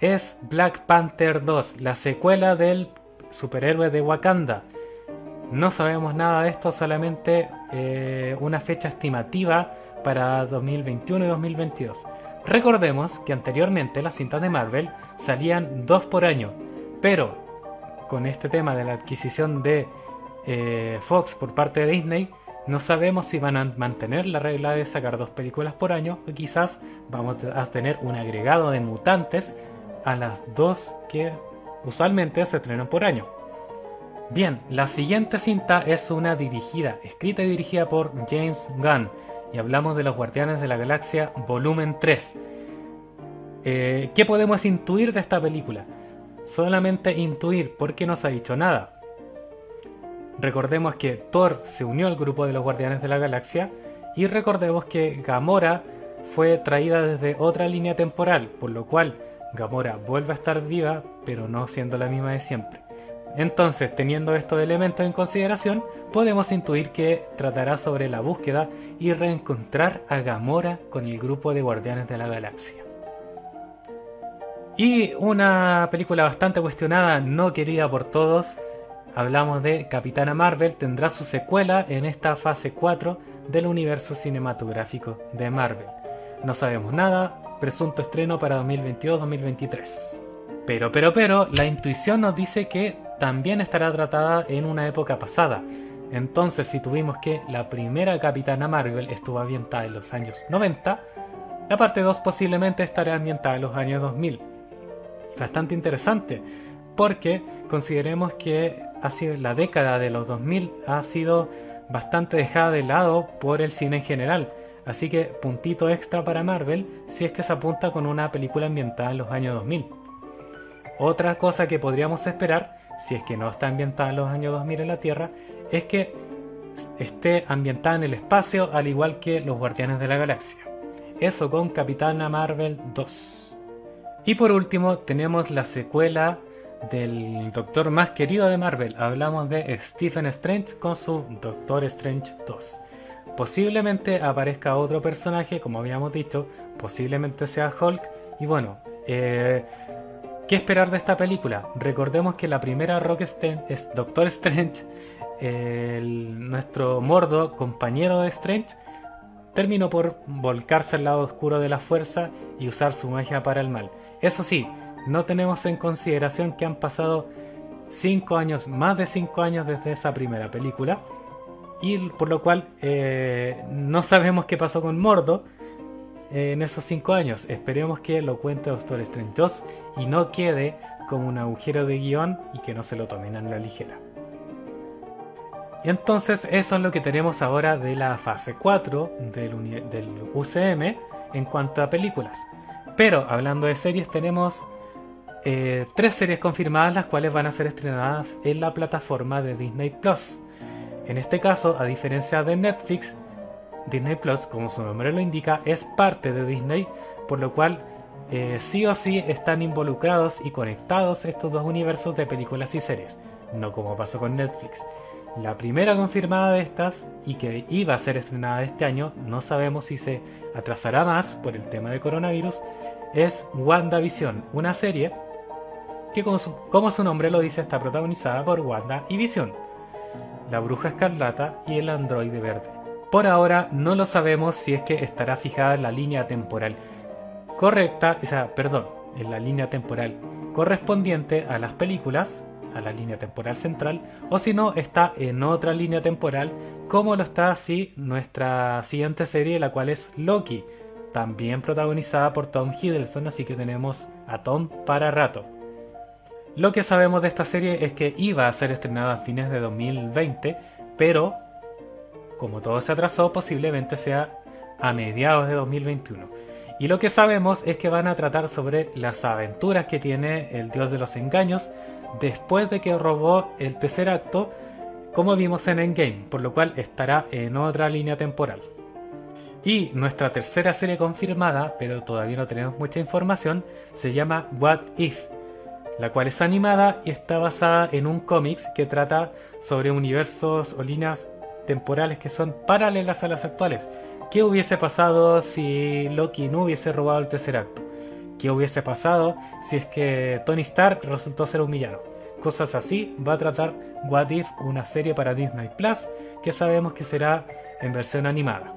es Black Panther 2, la secuela del superhéroe de Wakanda. No sabemos nada de esto, solamente eh, una fecha estimativa para 2021 y 2022. Recordemos que anteriormente las cintas de Marvel salían dos por año, pero con este tema de la adquisición de eh, Fox por parte de Disney, no sabemos si van a mantener la regla de sacar dos películas por año o quizás vamos a tener un agregado de mutantes a las dos que usualmente se estrenan por año. Bien, la siguiente cinta es una dirigida, escrita y dirigida por James Gunn, y hablamos de los Guardianes de la Galaxia volumen 3. Eh, ¿Qué podemos intuir de esta película? Solamente intuir porque no se ha dicho nada. Recordemos que Thor se unió al grupo de los Guardianes de la Galaxia y recordemos que Gamora fue traída desde otra línea temporal, por lo cual Gamora vuelve a estar viva, pero no siendo la misma de siempre. Entonces, teniendo estos elementos en consideración, podemos intuir que tratará sobre la búsqueda y reencontrar a Gamora con el grupo de Guardianes de la Galaxia. Y una película bastante cuestionada, no querida por todos, hablamos de Capitana Marvel, tendrá su secuela en esta fase 4 del universo cinematográfico de Marvel. No sabemos nada, presunto estreno para 2022-2023. Pero, pero, pero, la intuición nos dice que también estará tratada en una época pasada. Entonces, si tuvimos que la primera Capitana Marvel estuvo ambientada en los años 90, la parte 2 posiblemente estará ambientada en los años 2000. Bastante interesante, porque consideremos que ha sido la década de los 2000 ha sido bastante dejada de lado por el cine en general. Así que puntito extra para Marvel si es que se apunta con una película ambientada en los años 2000. Otra cosa que podríamos esperar si es que no está ambientada en los años 2000 en la Tierra, es que esté ambientada en el espacio al igual que los Guardianes de la Galaxia. Eso con Capitana Marvel 2. Y por último tenemos la secuela del Doctor más querido de Marvel. Hablamos de Stephen Strange con su Doctor Strange 2. Posiblemente aparezca otro personaje, como habíamos dicho, posiblemente sea Hulk. Y bueno, eh, ¿Qué esperar de esta película? Recordemos que la primera es Doctor Strange, nuestro mordo compañero de Strange, terminó por volcarse al lado oscuro de la fuerza y usar su magia para el mal. Eso sí, no tenemos en consideración que han pasado 5 años, más de 5 años desde esa primera película, y por lo cual eh, no sabemos qué pasó con Mordo, en esos cinco años. Esperemos que lo cuente Doctor Strange 2 y no quede como un agujero de guion y que no se lo tomen a la ligera. Y entonces eso es lo que tenemos ahora de la fase 4 del, UCM en cuanto a películas. Pero hablando de series tenemos eh, tres series confirmadas las cuales van a ser estrenadas en la plataforma de Disney Plus. En este caso, a diferencia de Netflix, Disney Plus, como su nombre lo indica, es parte de Disney, por lo cual eh, sí o sí están involucrados y conectados estos dos universos de películas y series, no como pasó con Netflix. La primera confirmada de estas y que iba a ser estrenada este año, no sabemos si se atrasará más por el tema de coronavirus, es WandaVision, una serie que como su, como su nombre lo dice está protagonizada por Wanda y Vision, la bruja escarlata y el androide verde. Por ahora no lo sabemos si es que estará fijada en la línea temporal correcta, o sea, perdón, en la línea temporal correspondiente a las películas, a la línea temporal central, o si no, está en otra línea temporal, como lo está así nuestra siguiente serie, la cual es Loki, también protagonizada por Tom Hiddleston, así que tenemos a Tom para rato. Lo que sabemos de esta serie es que iba a ser estrenada a fines de 2020, pero como todo se atrasó, posiblemente sea a mediados de 2021. Y lo que sabemos es que van a tratar sobre las aventuras que tiene el dios de los engaños después de que robó el tercer acto como vimos en Endgame, por lo cual estará en otra línea temporal. Y nuestra tercera serie confirmada, pero todavía no tenemos mucha información, se llama What If, la cual es animada y está basada en un cómics que trata sobre universos o líneas temporales que son paralelas a las actuales. ¿Qué hubiese pasado si Loki no hubiese robado el tercer acto? ¿Qué hubiese pasado si es que Tony Stark resultó ser un villano? Cosas así va a tratar What If, una serie para Disney Plus que sabemos que será en versión animada.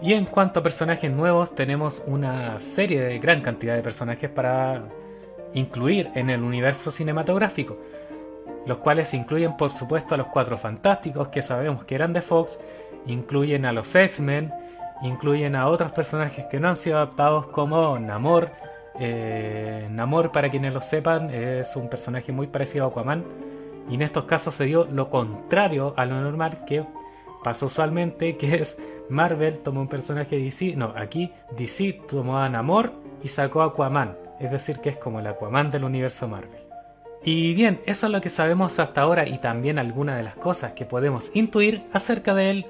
Y en cuanto a personajes nuevos, tenemos una serie de gran cantidad de personajes para incluir en el universo cinematográfico, los cuales incluyen por supuesto a los Cuatro Fantásticos que sabemos que eran de Fox, incluyen a los X-Men, incluyen a otros personajes que no han sido adaptados como Namor. Eh, Namor, para quienes lo sepan, es un personaje muy parecido a Aquaman. Y en estos casos se dio lo contrario a lo normal que pasa usualmente, que es Marvel tomó un personaje de DC. No, aquí DC tomó a Namor y sacó a Aquaman. Es decir, que es como el Aquaman del universo Marvel. Y bien, eso es lo que sabemos hasta ahora y también algunas de las cosas que podemos intuir acerca de él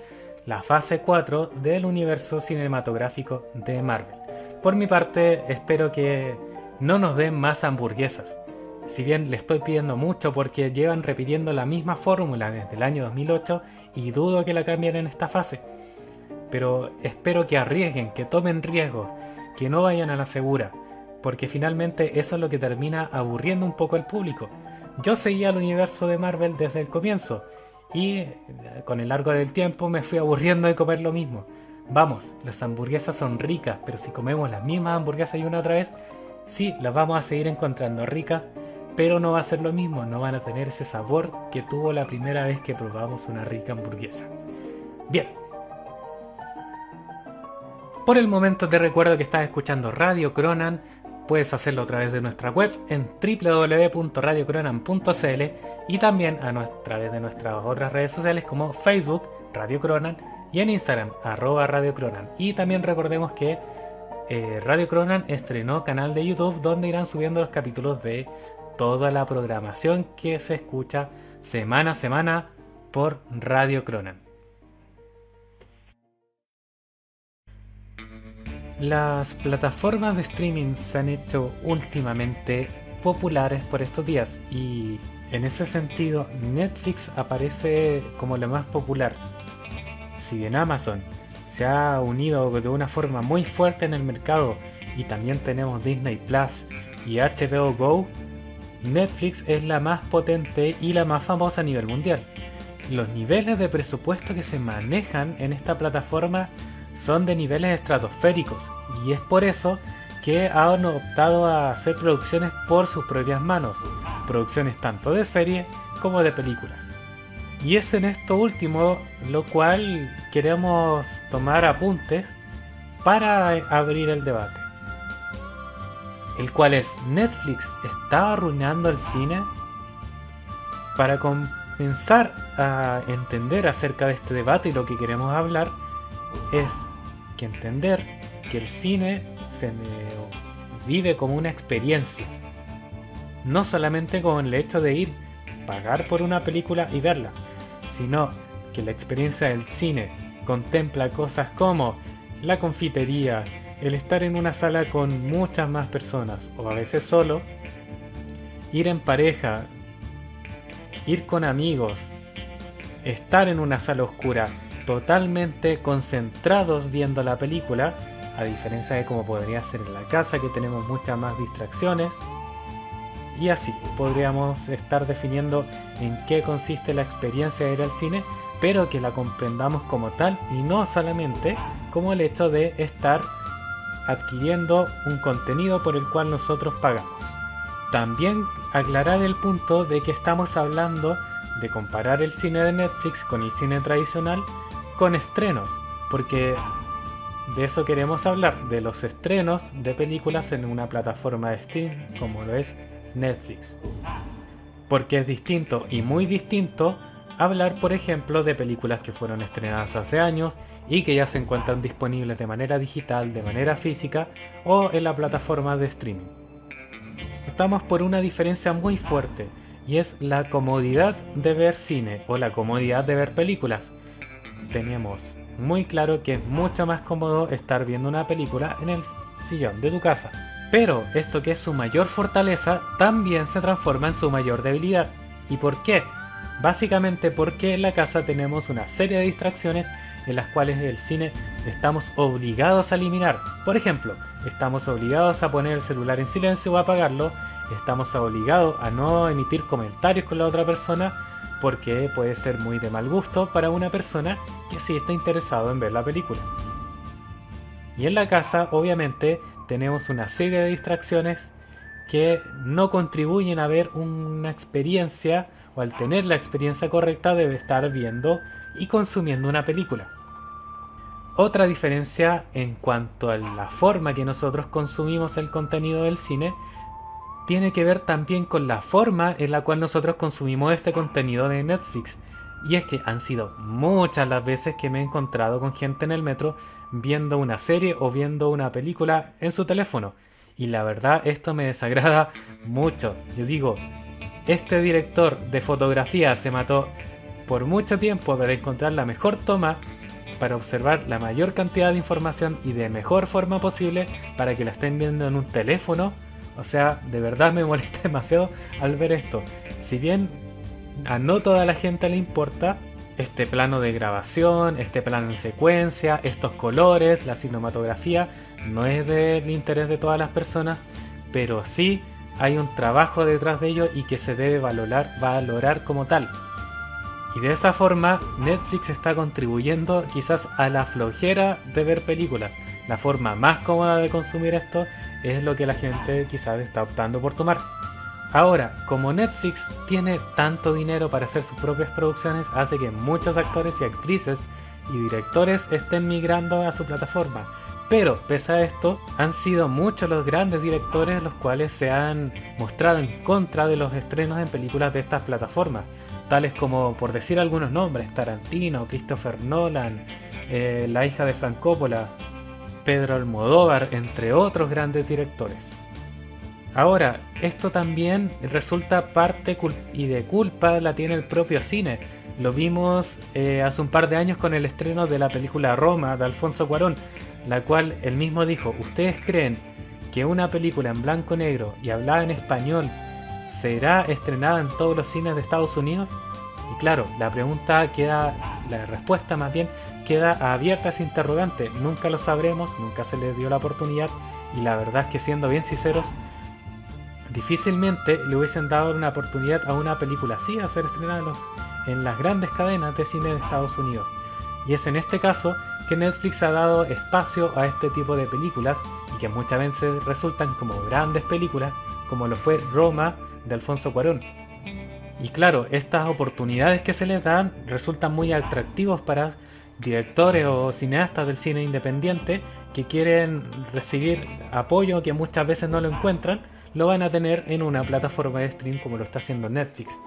la fase 4 del universo cinematográfico de Marvel. Por mi parte, espero que no nos den más hamburguesas. Si bien le estoy pidiendo mucho porque llevan repitiendo la misma fórmula desde el año 2008 y dudo que la cambien en esta fase. Pero espero que arriesguen, que tomen riesgos, que no vayan a la segura, porque finalmente eso es lo que termina aburriendo un poco al público. Yo seguía el universo de Marvel desde el comienzo y eh, con el largo del tiempo me fui aburriendo de comer lo mismo. Vamos, las hamburguesas son ricas, pero si comemos las mismas hamburguesas y una otra vez, sí, las vamos a seguir encontrando ricas, pero no va a ser lo mismo, no van a tener ese sabor que tuvo la primera vez que probamos una rica hamburguesa. Bien. Por el momento te recuerdo que estás escuchando Radio Cronan Puedes hacerlo a través de nuestra web en www.radiocronan.cl y también a, través de nuestras otras redes sociales como Facebook, Radio Cronan y en Instagram, arroba Radio Cronan. Y también recordemos que eh, Radio Cronan estrenó canal de YouTube donde irán subiendo los capítulos de toda la programación que se escucha semana a semana por Radio Cronan. Las plataformas de streaming se han hecho últimamente populares por estos días y en ese sentido Netflix aparece como la más popular. Si bien Amazon se ha unido de una forma muy fuerte en el mercado y también tenemos Disney Plus y HBO Go, Netflix es la más potente y la más famosa a nivel mundial. Los niveles de presupuesto que se manejan en esta plataforma son de niveles estratosféricos y es por eso que han optado a hacer producciones por sus propias manos, producciones tanto de serie como de películas. Y es en esto último lo cual queremos tomar apuntes para abrir el debate. El cual es Netflix está arruinando el cine. Para comenzar a entender acerca de este debate y lo que queremos hablar es que entender que el cine se vive como una experiencia. No solamente con el hecho de ir, pagar por una película y verla, sino que la experiencia del cine contempla cosas como la confitería, el estar en una sala con muchas más personas o a veces solo, ir en pareja, ir con amigos, estar en una sala oscura, totalmente concentrados viendo la película, a diferencia de como podría ser en la casa que tenemos muchas más distracciones. Y así podríamos estar definiendo en qué consiste la experiencia de ir al cine, pero que la comprendamos como tal y no solamente como el hecho de estar adquiriendo un contenido por el cual nosotros pagamos. También aclarar el punto de que estamos hablando de comparar el cine de Netflix con el cine tradicional con estrenos, porque de eso queremos hablar, de los estrenos de películas en una plataforma de stream como lo es Netflix. Porque es distinto y muy distinto hablar, por ejemplo, de películas que fueron estrenadas hace años y que ya se encuentran disponibles de manera digital, de manera física o en la plataforma de streaming. Estamos por una diferencia muy fuerte y es la comodidad de ver cine o la comodidad de ver películas. Tenemos muy claro que es mucho más cómodo estar viendo una película en el sillón de tu casa. Pero esto que es su mayor fortaleza también se transforma en su mayor debilidad. ¿Y por qué? Básicamente porque en la casa tenemos una serie de distracciones en las cuales el cine estamos obligados a eliminar. Por ejemplo, estamos obligados a poner el celular en silencio o apagarlo, estamos obligados a no emitir comentarios con la otra persona porque puede ser muy de mal gusto para una persona que sí está interesado en ver la película. Y en la casa, obviamente, tenemos una serie de distracciones que no contribuyen a ver una experiencia o al tener la experiencia correcta debe estar viendo y consumiendo una película. Otra diferencia en cuanto a la forma que nosotros consumimos el contenido del cine tiene que ver también con la forma en la cual nosotros consumimos este contenido de Netflix. Y es que han sido muchas las veces que me he encontrado con gente en el metro viendo una serie o viendo una película en su teléfono. Y la verdad esto me desagrada mucho. Yo digo, este director de fotografía se mató por mucho tiempo para encontrar la mejor toma para observar la mayor cantidad de información y de mejor forma posible para que la estén viendo en un teléfono. O sea, de verdad me molesta demasiado al ver esto. Si bien a no toda la gente le importa este plano de grabación, este plano en secuencia, estos colores, la cinematografía, no es del interés de todas las personas, pero sí hay un trabajo detrás de ello y que se debe valorar, valorar como tal. Y de esa forma Netflix está contribuyendo quizás a la flojera de ver películas. La forma más cómoda de consumir esto es lo que la gente quizás está optando por tomar. Ahora, como Netflix tiene tanto dinero para hacer sus propias producciones, hace que muchos actores y actrices y directores estén migrando a su plataforma. Pero, pese a esto, han sido muchos los grandes directores los cuales se han mostrado en contra de los estrenos en películas de estas plataformas tales como, por decir algunos nombres, Tarantino, Christopher Nolan, eh, la hija de Frank Pedro Almodóvar, entre otros grandes directores. Ahora, esto también resulta parte y de culpa la tiene el propio cine. Lo vimos eh, hace un par de años con el estreno de la película Roma de Alfonso Cuarón, la cual él mismo dijo, ¿ustedes creen que una película en blanco negro y hablada en español será estrenada en todos los cines de Estados Unidos? Y claro, la pregunta queda, la respuesta más bien queda abierta ese interrogante. Nunca lo sabremos, nunca se le dio la oportunidad y la verdad es que siendo bien sinceros, difícilmente le hubiesen dado una oportunidad a una película así a ser estrenada en las grandes cadenas de cine de Estados Unidos. Y es en este caso que Netflix ha dado espacio a este tipo de películas y que muchas veces resultan como grandes películas, como lo fue Roma de Alfonso Cuarón. Y claro, estas oportunidades que se les dan resultan muy atractivos para directores o cineastas del cine independiente que quieren recibir apoyo que muchas veces no lo encuentran, lo van a tener en una plataforma de stream como lo está haciendo Netflix.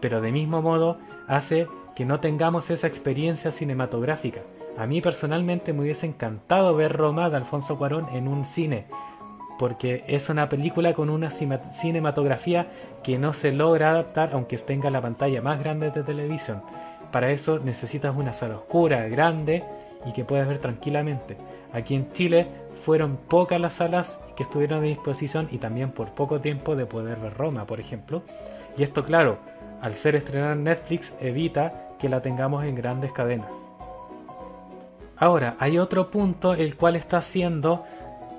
Pero de mismo modo hace que no tengamos esa experiencia cinematográfica. A mí personalmente me hubiese encantado ver Roma de Alfonso Cuarón en un cine, porque es una película con una cinematografía que no se logra adaptar aunque tenga la pantalla más grande de televisión. Para eso necesitas una sala oscura, grande y que puedas ver tranquilamente. Aquí en Chile fueron pocas las salas que estuvieron a disposición y también por poco tiempo de poder ver Roma, por ejemplo. Y esto, claro, al ser estrenada en Netflix, evita que la tengamos en grandes cadenas. Ahora, hay otro punto el cual está haciendo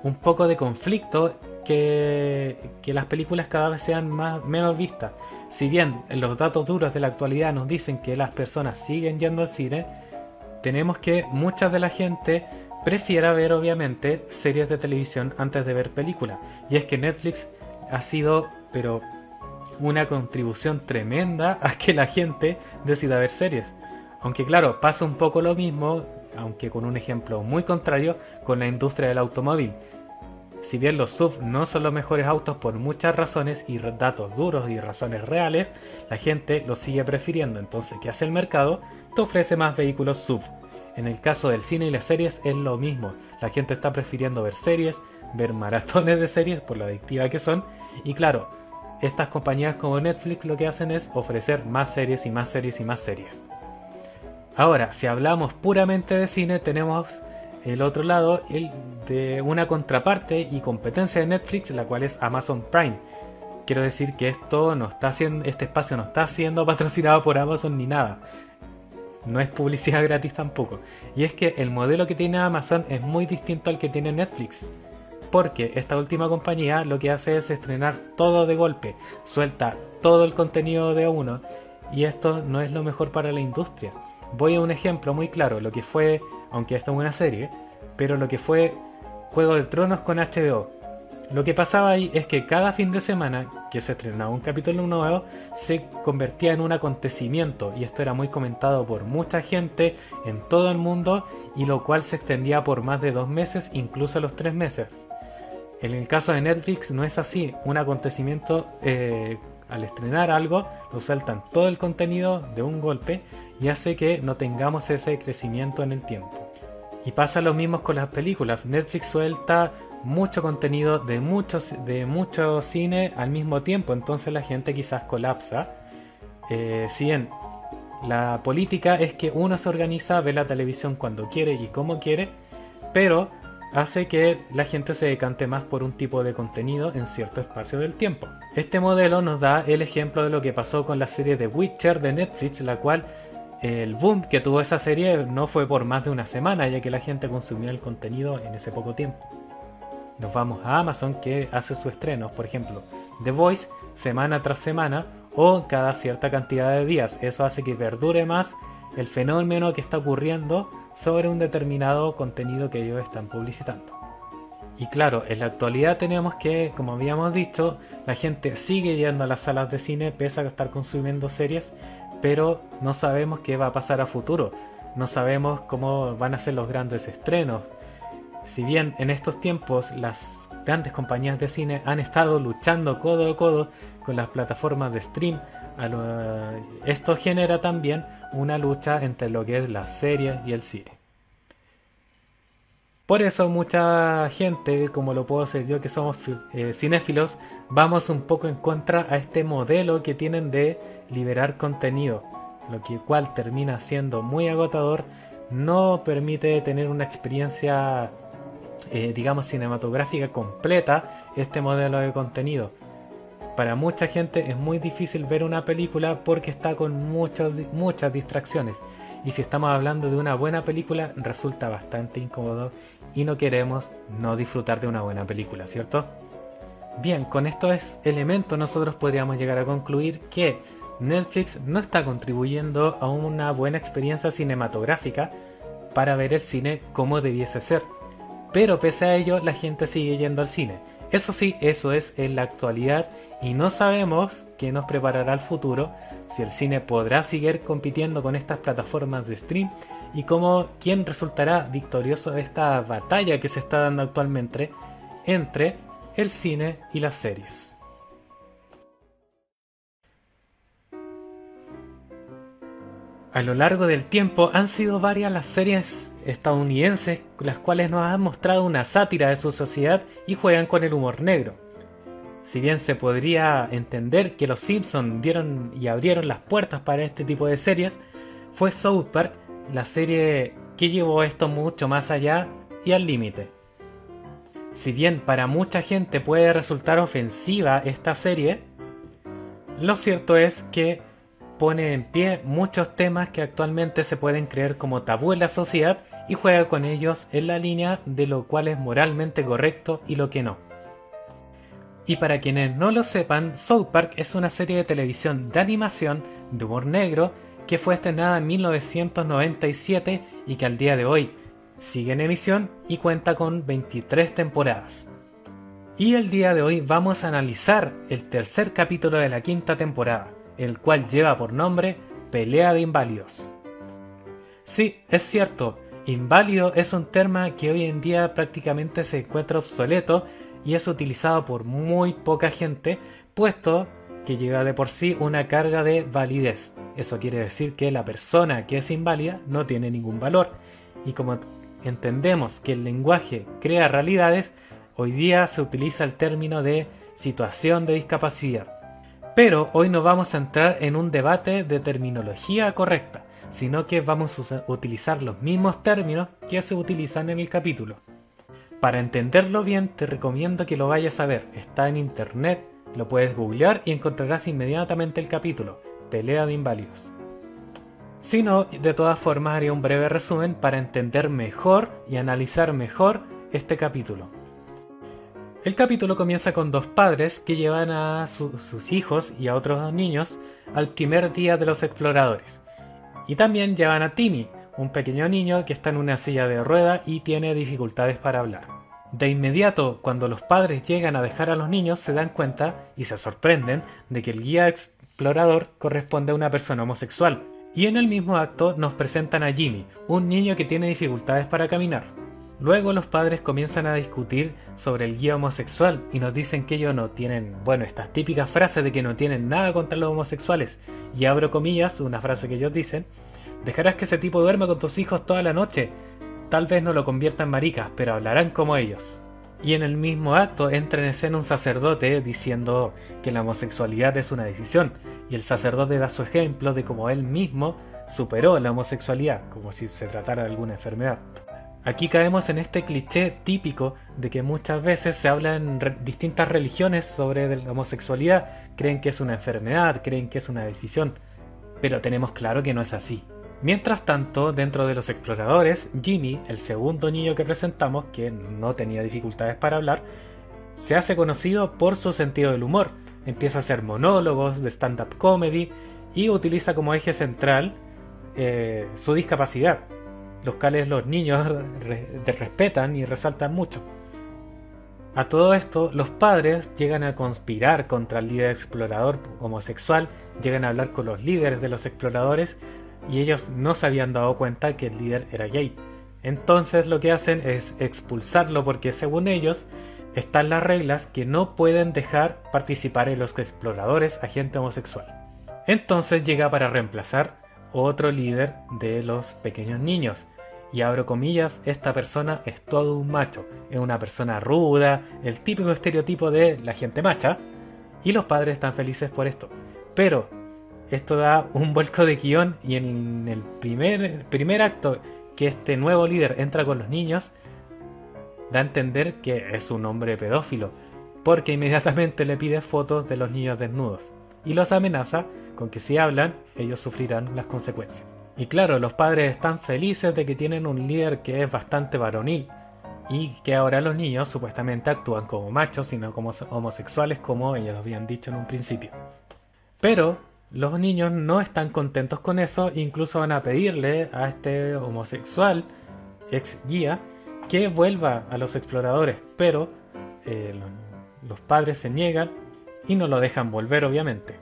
un poco de conflicto que, las películas cada vez sean más, menos vistas. Si bien los datos duros de la actualidad nos dicen que las personas siguen yendo al cine, tenemos que mucha de la gente prefiera ver obviamente series de televisión antes de ver películas. Y es que Netflix ha sido, pero una contribución tremenda a que la gente decida ver series. Aunque claro, pasa un poco lo mismo, aunque con un ejemplo muy contrario, con la industria del automóvil. Si bien los SUV no son los mejores autos por muchas razones y datos duros y razones reales, la gente los sigue prefiriendo. Entonces, ¿qué hace el mercado? Te ofrece más vehículos SUV. En el caso del cine y las series es lo mismo. La gente está prefiriendo ver series, ver maratones de series por lo adictiva que son. Y claro, estas compañías como Netflix lo que hacen es ofrecer más series y más series y más series. Ahora, si hablamos puramente de cine, tenemos el otro lado, el de una contraparte y competencia de Netflix, la cual es Amazon Prime. Quiero decir que esto no está haciendo, este espacio no está siendo patrocinado por Amazon ni nada. No es publicidad gratis tampoco. Y es que el modelo que tiene Amazon es muy distinto al que tiene Netflix. Porque esta última compañía lo que hace es estrenar todo de golpe, suelta todo el contenido de uno. Y esto no es lo mejor para la industria. Voy a un ejemplo muy claro, lo que fue, aunque esto es una serie, pero lo que fue Juego de Tronos con HBO. Lo que pasaba ahí es que cada fin de semana que se estrenaba un capítulo nuevo se convertía en un acontecimiento y esto era muy comentado por mucha gente en todo el mundo y lo cual se extendía por más de dos meses, incluso los tres meses. En el caso de Netflix no es así, un acontecimiento eh, al estrenar algo lo saltan todo el contenido de un golpe y hace que no tengamos ese crecimiento en el tiempo. Y pasa lo mismo con las películas. Netflix suelta mucho contenido de muchos de cine al mismo tiempo, entonces la gente quizás colapsa. Eh, si bien la política es que uno se organiza, ve la televisión cuando quiere y como quiere, pero hace que la gente se decante más por un tipo de contenido en cierto espacio del tiempo. Este modelo nos da el ejemplo de lo que pasó con la serie de Witcher de Netflix, la cual el boom que tuvo esa serie no fue por más de una semana, ya que la gente consumía el contenido en ese poco tiempo. Nos vamos a Amazon que hace sus estrenos, por ejemplo, The Voice semana tras semana o cada cierta cantidad de días. Eso hace que perdure más el fenómeno que está ocurriendo sobre un determinado contenido que ellos están publicitando. Y claro, en la actualidad tenemos que, como habíamos dicho, la gente sigue yendo a las salas de cine pese a estar consumiendo series, pero no sabemos qué va a pasar a futuro. No sabemos cómo van a ser los grandes estrenos, si bien en estos tiempos las grandes compañías de cine han estado luchando codo a codo con las plataformas de stream, esto genera también una lucha entre lo que es la serie y el cine. Por eso mucha gente, como lo puedo ser yo que somos eh, cinéfilos, vamos un poco en contra a este modelo que tienen de liberar contenido, lo que cual termina siendo muy agotador, no permite tener una experiencia eh, digamos, cinematográfica completa este modelo de contenido. Para mucha gente es muy difícil ver una película porque está con muchas, muchas distracciones. Y si estamos hablando de una buena película, resulta bastante incómodo y no queremos no disfrutar de una buena película, ¿cierto? Bien, con estos elementos nosotros podríamos llegar a concluir que Netflix no está contribuyendo a una buena experiencia cinematográfica para ver el cine como debiese ser. Pero pese a ello, la gente sigue yendo al cine. Eso sí, eso es en la actualidad y no sabemos qué nos preparará el futuro, si el cine podrá seguir compitiendo con estas plataformas de stream y cómo quién resultará victorioso de esta batalla que se está dando actualmente entre el cine y las series. A lo largo del tiempo han sido varias las series estadounidenses las cuales nos han mostrado una sátira de su sociedad y juegan con el humor negro. Si bien se podría entender que los Simpsons dieron y abrieron las puertas para este tipo de series, fue South Park la serie que llevó esto mucho más allá y al límite. Si bien para mucha gente puede resultar ofensiva esta serie, lo cierto es que pone en pie muchos temas que actualmente se pueden creer como tabú en la sociedad y juega con ellos en la línea de lo cual es moralmente correcto y lo que no. Y para quienes no lo sepan, South Park es una serie de televisión de animación de humor negro que fue estrenada en 1997 y que al día de hoy sigue en emisión y cuenta con 23 temporadas. Y el día de hoy vamos a analizar el tercer capítulo de la quinta temporada, el cual lleva por nombre Pelea de Inválidos. Sí, es cierto, inválido es un término que hoy en día prácticamente se encuentra obsoleto y es utilizado por muy poca gente, puesto que lleva de por sí una carga de validez. Eso quiere decir que la persona que es inválida no tiene ningún valor. Y como entendemos que el lenguaje crea realidades, hoy día se utiliza el término de situación de discapacidad Pero hoy no vamos a entrar en un debate de terminología correcta, sino que vamos a utilizar los mismos términos que se utilizan en el capítulo. Para entenderlo bien te recomiendo que lo vayas a ver, está en internet, lo puedes googlear y encontrarás inmediatamente el capítulo, Pelea de Inválidos. Si no, de todas formas haré un breve resumen para entender mejor y analizar mejor este capítulo. El capítulo comienza con dos padres que llevan a sus hijos y a otros niños al primer día de los exploradores. Y también llevan a Timmy, un pequeño niño que está en una silla de rueda y tiene dificultades para hablar. De inmediato, cuando los padres llegan a dejar a los niños, se dan cuenta y se sorprenden de que el guía explorador corresponde a una persona homosexual. Y en el mismo acto nos presentan a Jimmy, un niño que tiene dificultades para caminar. Luego los padres comienzan a discutir sobre el guía homosexual y nos dicen que ellos no tienen, bueno, estas típicas frases de que no tienen nada contra los homosexuales. Y abro comillas, una frase que ellos dicen, dejarás que ese tipo duerma con tus hijos toda la noche. Tal vez no lo conviertan en maricas, pero hablarán como ellos. Y en el mismo acto entra en escena un sacerdote diciendo que la homosexualidad es una decisión, y el sacerdote da su ejemplo de cómo él mismo superó la homosexualidad, como si se tratara de alguna enfermedad. Aquí caemos en este cliché típico de que muchas veces se habla en distintas religiones sobre la homosexualidad, creen que es una enfermedad, creen que es una decisión, pero tenemos claro que no es así. Mientras tanto, dentro de los exploradores, Jimmy, el segundo niño que presentamos, que no tenía dificultades para hablar, se hace conocido por su sentido del humor. Empieza a hacer monólogos de stand-up comedy y utiliza como eje central eh, su discapacidad los cuales los niños respetan y resaltan mucho. A todo esto, los padres llegan a conspirar contra el líder explorador homosexual, llegan a hablar con los líderes de los exploradores y ellos no se habían dado cuenta que el líder era gay. Entonces lo que hacen es expulsarlo porque según ellos están las reglas que no pueden dejar participar en los exploradores a gente homosexual. Entonces llega para reemplazar otro líder de los pequeños niños, y abro comillas, esta persona es todo un macho, es una persona ruda, el típico estereotipo de la gente macha, y los padres están felices por esto. Pero esto da un vuelco de guion y en el primer, primer acto que este nuevo líder entra con los niños, da a entender que es un hombre pedófilo, porque inmediatamente le pide fotos de los niños desnudos y los amenaza con que si hablan, ellos sufrirán las consecuencias. Y claro, los padres están felices de que tienen un líder que es bastante varonil y que ahora los niños supuestamente actúan como machos y no como homosexuales como ellos habían dicho en un principio. Pero los niños no están contentos con eso, incluso van a pedirle a este homosexual ex guía que vuelva a los exploradores, pero eh, los padres se niegan y no lo dejan volver obviamente.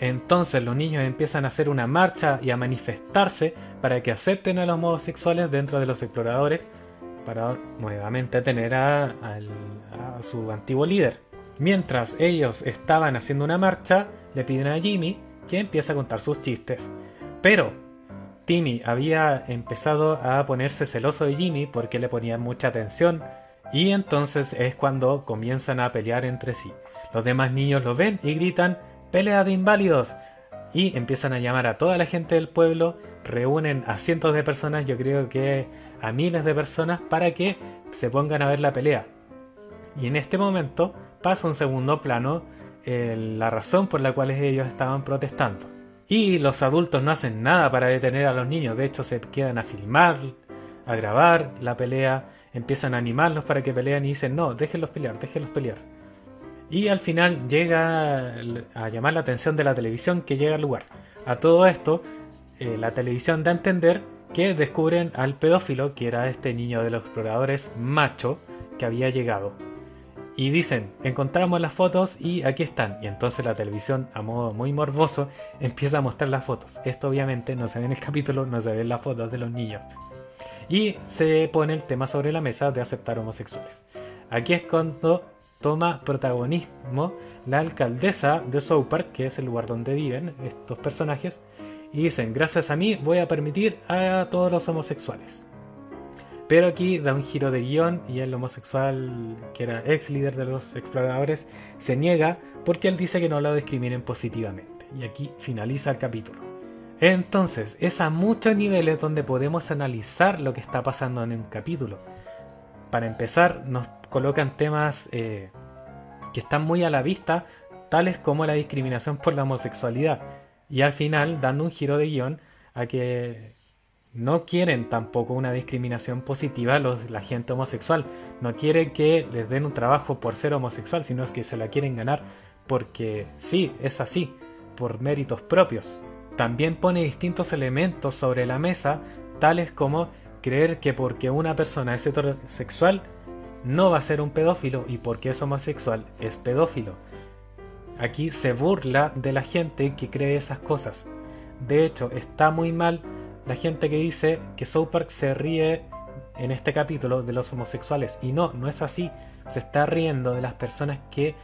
Entonces los niños empiezan a hacer una marcha y a manifestarse para que acepten a los homosexuales dentro de los exploradores para nuevamente tener a, su antiguo líder. Mientras ellos estaban haciendo una marcha, le piden a Jimmy que empiece a contar sus chistes. Pero Timmy había empezado a ponerse celoso de Jimmy porque le ponía mucha atención y entonces es cuando comienzan a pelear entre sí. Los demás niños lo ven y gritan pelea de inválidos. Y empiezan a llamar a toda la gente del pueblo, reúnen a cientos de personas, yo creo que a miles de personas, para que se pongan a ver la pelea. Y en este momento pasa un segundo plano eh, la razón por la cual ellos estaban protestando. Y los adultos no hacen nada para detener a los niños, de hecho se quedan a filmar, a grabar la pelea, empiezan a animarlos para que peleen y dicen, no, déjenlos pelear, déjenlos pelear. Y al final llega a llamar la atención de la televisión que llega al lugar. A todo esto, eh, la televisión da a entender que descubren al pedófilo, que era este niño de los exploradores macho que había llegado. Y dicen, encontramos las fotos y aquí están. Y entonces la televisión, a modo muy morboso, empieza a mostrar las fotos. Esto obviamente no se ve en el capítulo, no se ven las fotos de los niños. Y se pone el tema sobre la mesa de aceptar homosexuales. Aquí es cuando toma protagonismo la alcaldesa de South Park, que es el lugar donde viven estos personajes, y dicen, gracias a mí voy a permitir a todos los homosexuales. Pero aquí da un giro de guion y el homosexual, que era ex líder de los exploradores, se niega porque él dice que no lo discriminen positivamente. Y aquí finaliza el capítulo. Entonces, es a muchos niveles donde podemos analizar lo que está pasando en un capítulo. Para empezar, nos colocan temas eh, que están muy a la vista, tales como la discriminación por la homosexualidad. Y al final, dando un giro de guion a que no quieren tampoco una discriminación positiva a la gente homosexual. No quieren que les den un trabajo por ser homosexual, sino que se la quieren ganar porque sí, es así, por méritos propios. También pone distintos elementos sobre la mesa, tales como creer que porque una persona es heterosexual no va a ser un pedófilo y porque es homosexual es pedófilo. Aquí se burla de la gente que cree esas cosas. De hecho, está muy mal la gente que dice que South Park se ríe en este capítulo de los homosexuales. Y no, no es así. Se está riendo de las personas que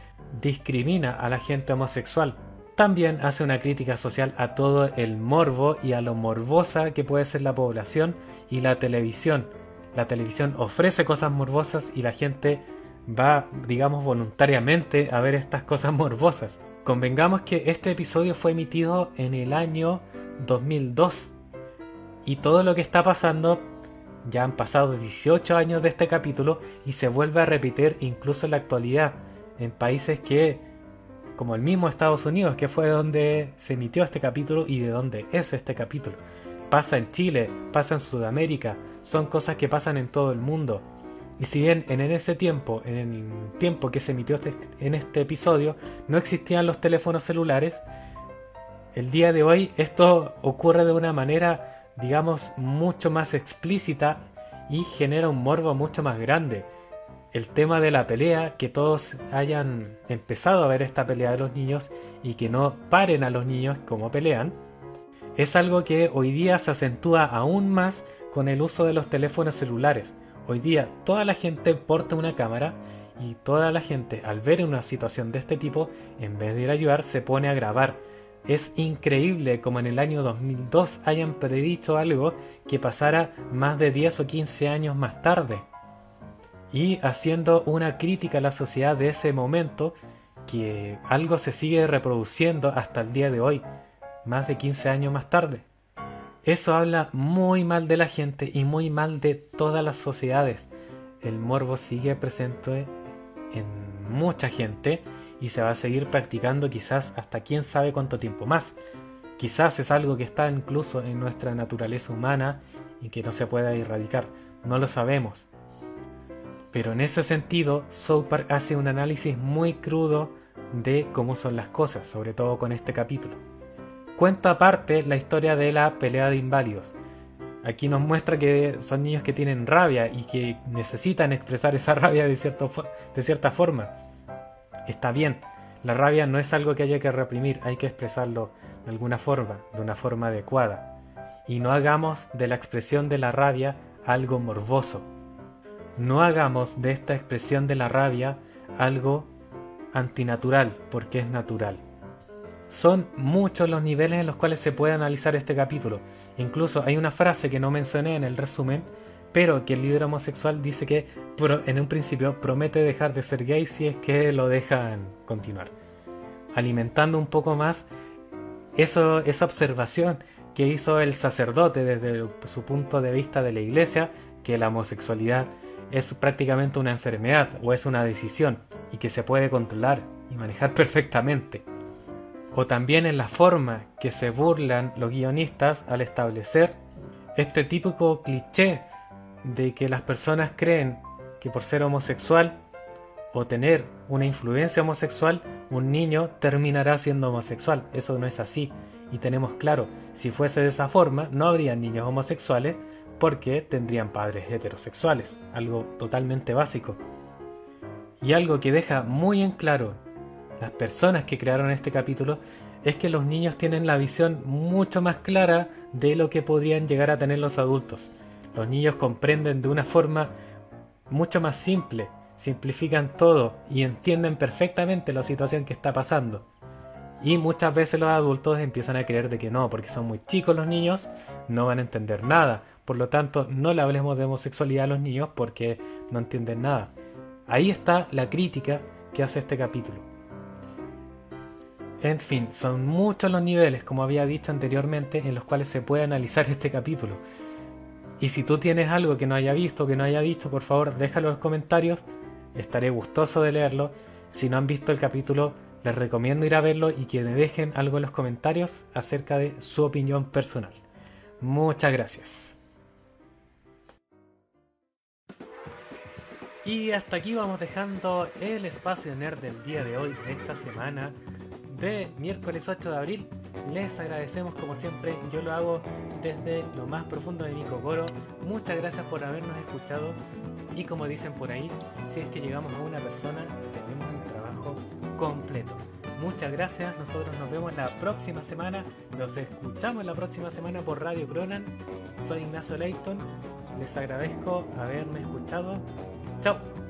discrimina a la gente homosexual. También hace una crítica social a todo el morbo y a lo morbosa que puede ser la población y la televisión. La televisión ofrece cosas morbosas y la gente va, digamos, voluntariamente a ver estas cosas morbosas. Convengamos que este episodio fue emitido en el año 2002 y todo lo que está pasando, ya han pasado 18 años de este capítulo y se vuelve a repetir incluso en la actualidad, en países que, como el mismo Estados Unidos, que fue donde se emitió este capítulo y de donde es este capítulo. Pasa en Chile, pasa en Sudamérica, son cosas que pasan en todo el mundo. Y si bien en ese tiempo, en el tiempo que se emitió este, en este episodio, no existían los teléfonos celulares, el día de hoy esto ocurre de una manera digamos, mucho más explícita y genera un morbo mucho más grande. El tema de la pelea, que todos hayan empezado a ver esta pelea de los niños y que no paren a los niños como pelean, es algo que hoy día se acentúa aún más con el uso de los teléfonos celulares. Hoy día toda la gente porta una cámara y toda la gente al ver una situación de este tipo, en vez de ir a ayudar, se pone a grabar es increíble como en el año 2002 hayan predicho algo que pasara más de 10 o 15 años más tarde. Y haciendo una crítica a la sociedad de ese momento, que algo se sigue reproduciendo hasta el día de hoy, más de 15 años más tarde. Eso habla muy mal de la gente y muy mal de todas las sociedades. El morbo sigue presente en mucha gente y se va a seguir practicando quizás hasta quién sabe cuánto tiempo más. Quizás es algo que está incluso en nuestra naturaleza humana y que no se pueda erradicar. No lo sabemos. Pero en ese sentido, South Park hace un análisis muy crudo de cómo son las cosas, sobre todo con este capítulo. Cuenta aparte la historia de la pelea de inválidos. Aquí nos muestra que son niños que tienen rabia y que necesitan expresar esa rabia de, de cierta forma está bien. La rabia no es algo que haya que reprimir, hay que expresarlo de alguna forma, de una forma adecuada. Y no hagamos de la expresión de la rabia algo morboso. No hagamos de esta expresión de la rabia algo antinatural, porque es natural. Son muchos los niveles en los cuales se puede analizar este capítulo. Incluso hay una frase que no mencioné en el resumen, pero que el líder homosexual dice que en un principio promete dejar de ser gay si es que lo dejan continuar. Alimentando un poco más eso, esa observación que hizo el sacerdote desde su punto de vista de la iglesia, que la homosexualidad es prácticamente una enfermedad o es una decisión y que se puede controlar y manejar perfectamente. O también en la forma que se burlan los guionistas al establecer este típico cliché de que las personas creen que por ser homosexual o tener una influencia homosexual, un niño terminará siendo homosexual. Eso no es así. Y tenemos claro, si fuese de esa forma, no habría niños homosexuales porque tendrían padres heterosexuales. Algo totalmente básico. Y algo que deja muy en claro las personas que crearon este capítulo es que los niños tienen la visión mucho más clara de lo que podrían llegar a tener los adultos. Los niños comprenden de una forma mucho más simple, simplifican todo y entienden perfectamente la situación que está pasando. Y muchas veces los adultos empiezan a creer de que no, porque son muy chicos los niños, no van a entender nada, Por lo tanto, no le hablemos de homosexualidad a los niños porque no entienden nada. Ahí está la crítica que hace este capítulo. En fin, son muchos los niveles, como había dicho anteriormente, en los cuales se puede analizar este capítulo. Y si tú tienes algo que no haya visto, que no haya dicho, por favor, déjalo en los comentarios. Estaré gustoso de leerlo. Si no han visto el capítulo, les recomiendo ir a verlo y que me dejen algo en los comentarios acerca de su opinión personal. Muchas gracias. Y hasta aquí vamos dejando el espacio nerd del día de hoy, de esta semana, de miércoles 8 de abril. Les agradecemos como siempre, yo lo hago desde lo más profundo de mi cocoro. Muchas gracias por habernos escuchado y como dicen por ahí, si es que llegamos a una persona, tenemos un trabajo completo. Muchas gracias, nosotros nos vemos la próxima semana, nos escuchamos la próxima semana por Radio Cronan. Soy Ignacio Leighton, les agradezco haberme escuchado Chao.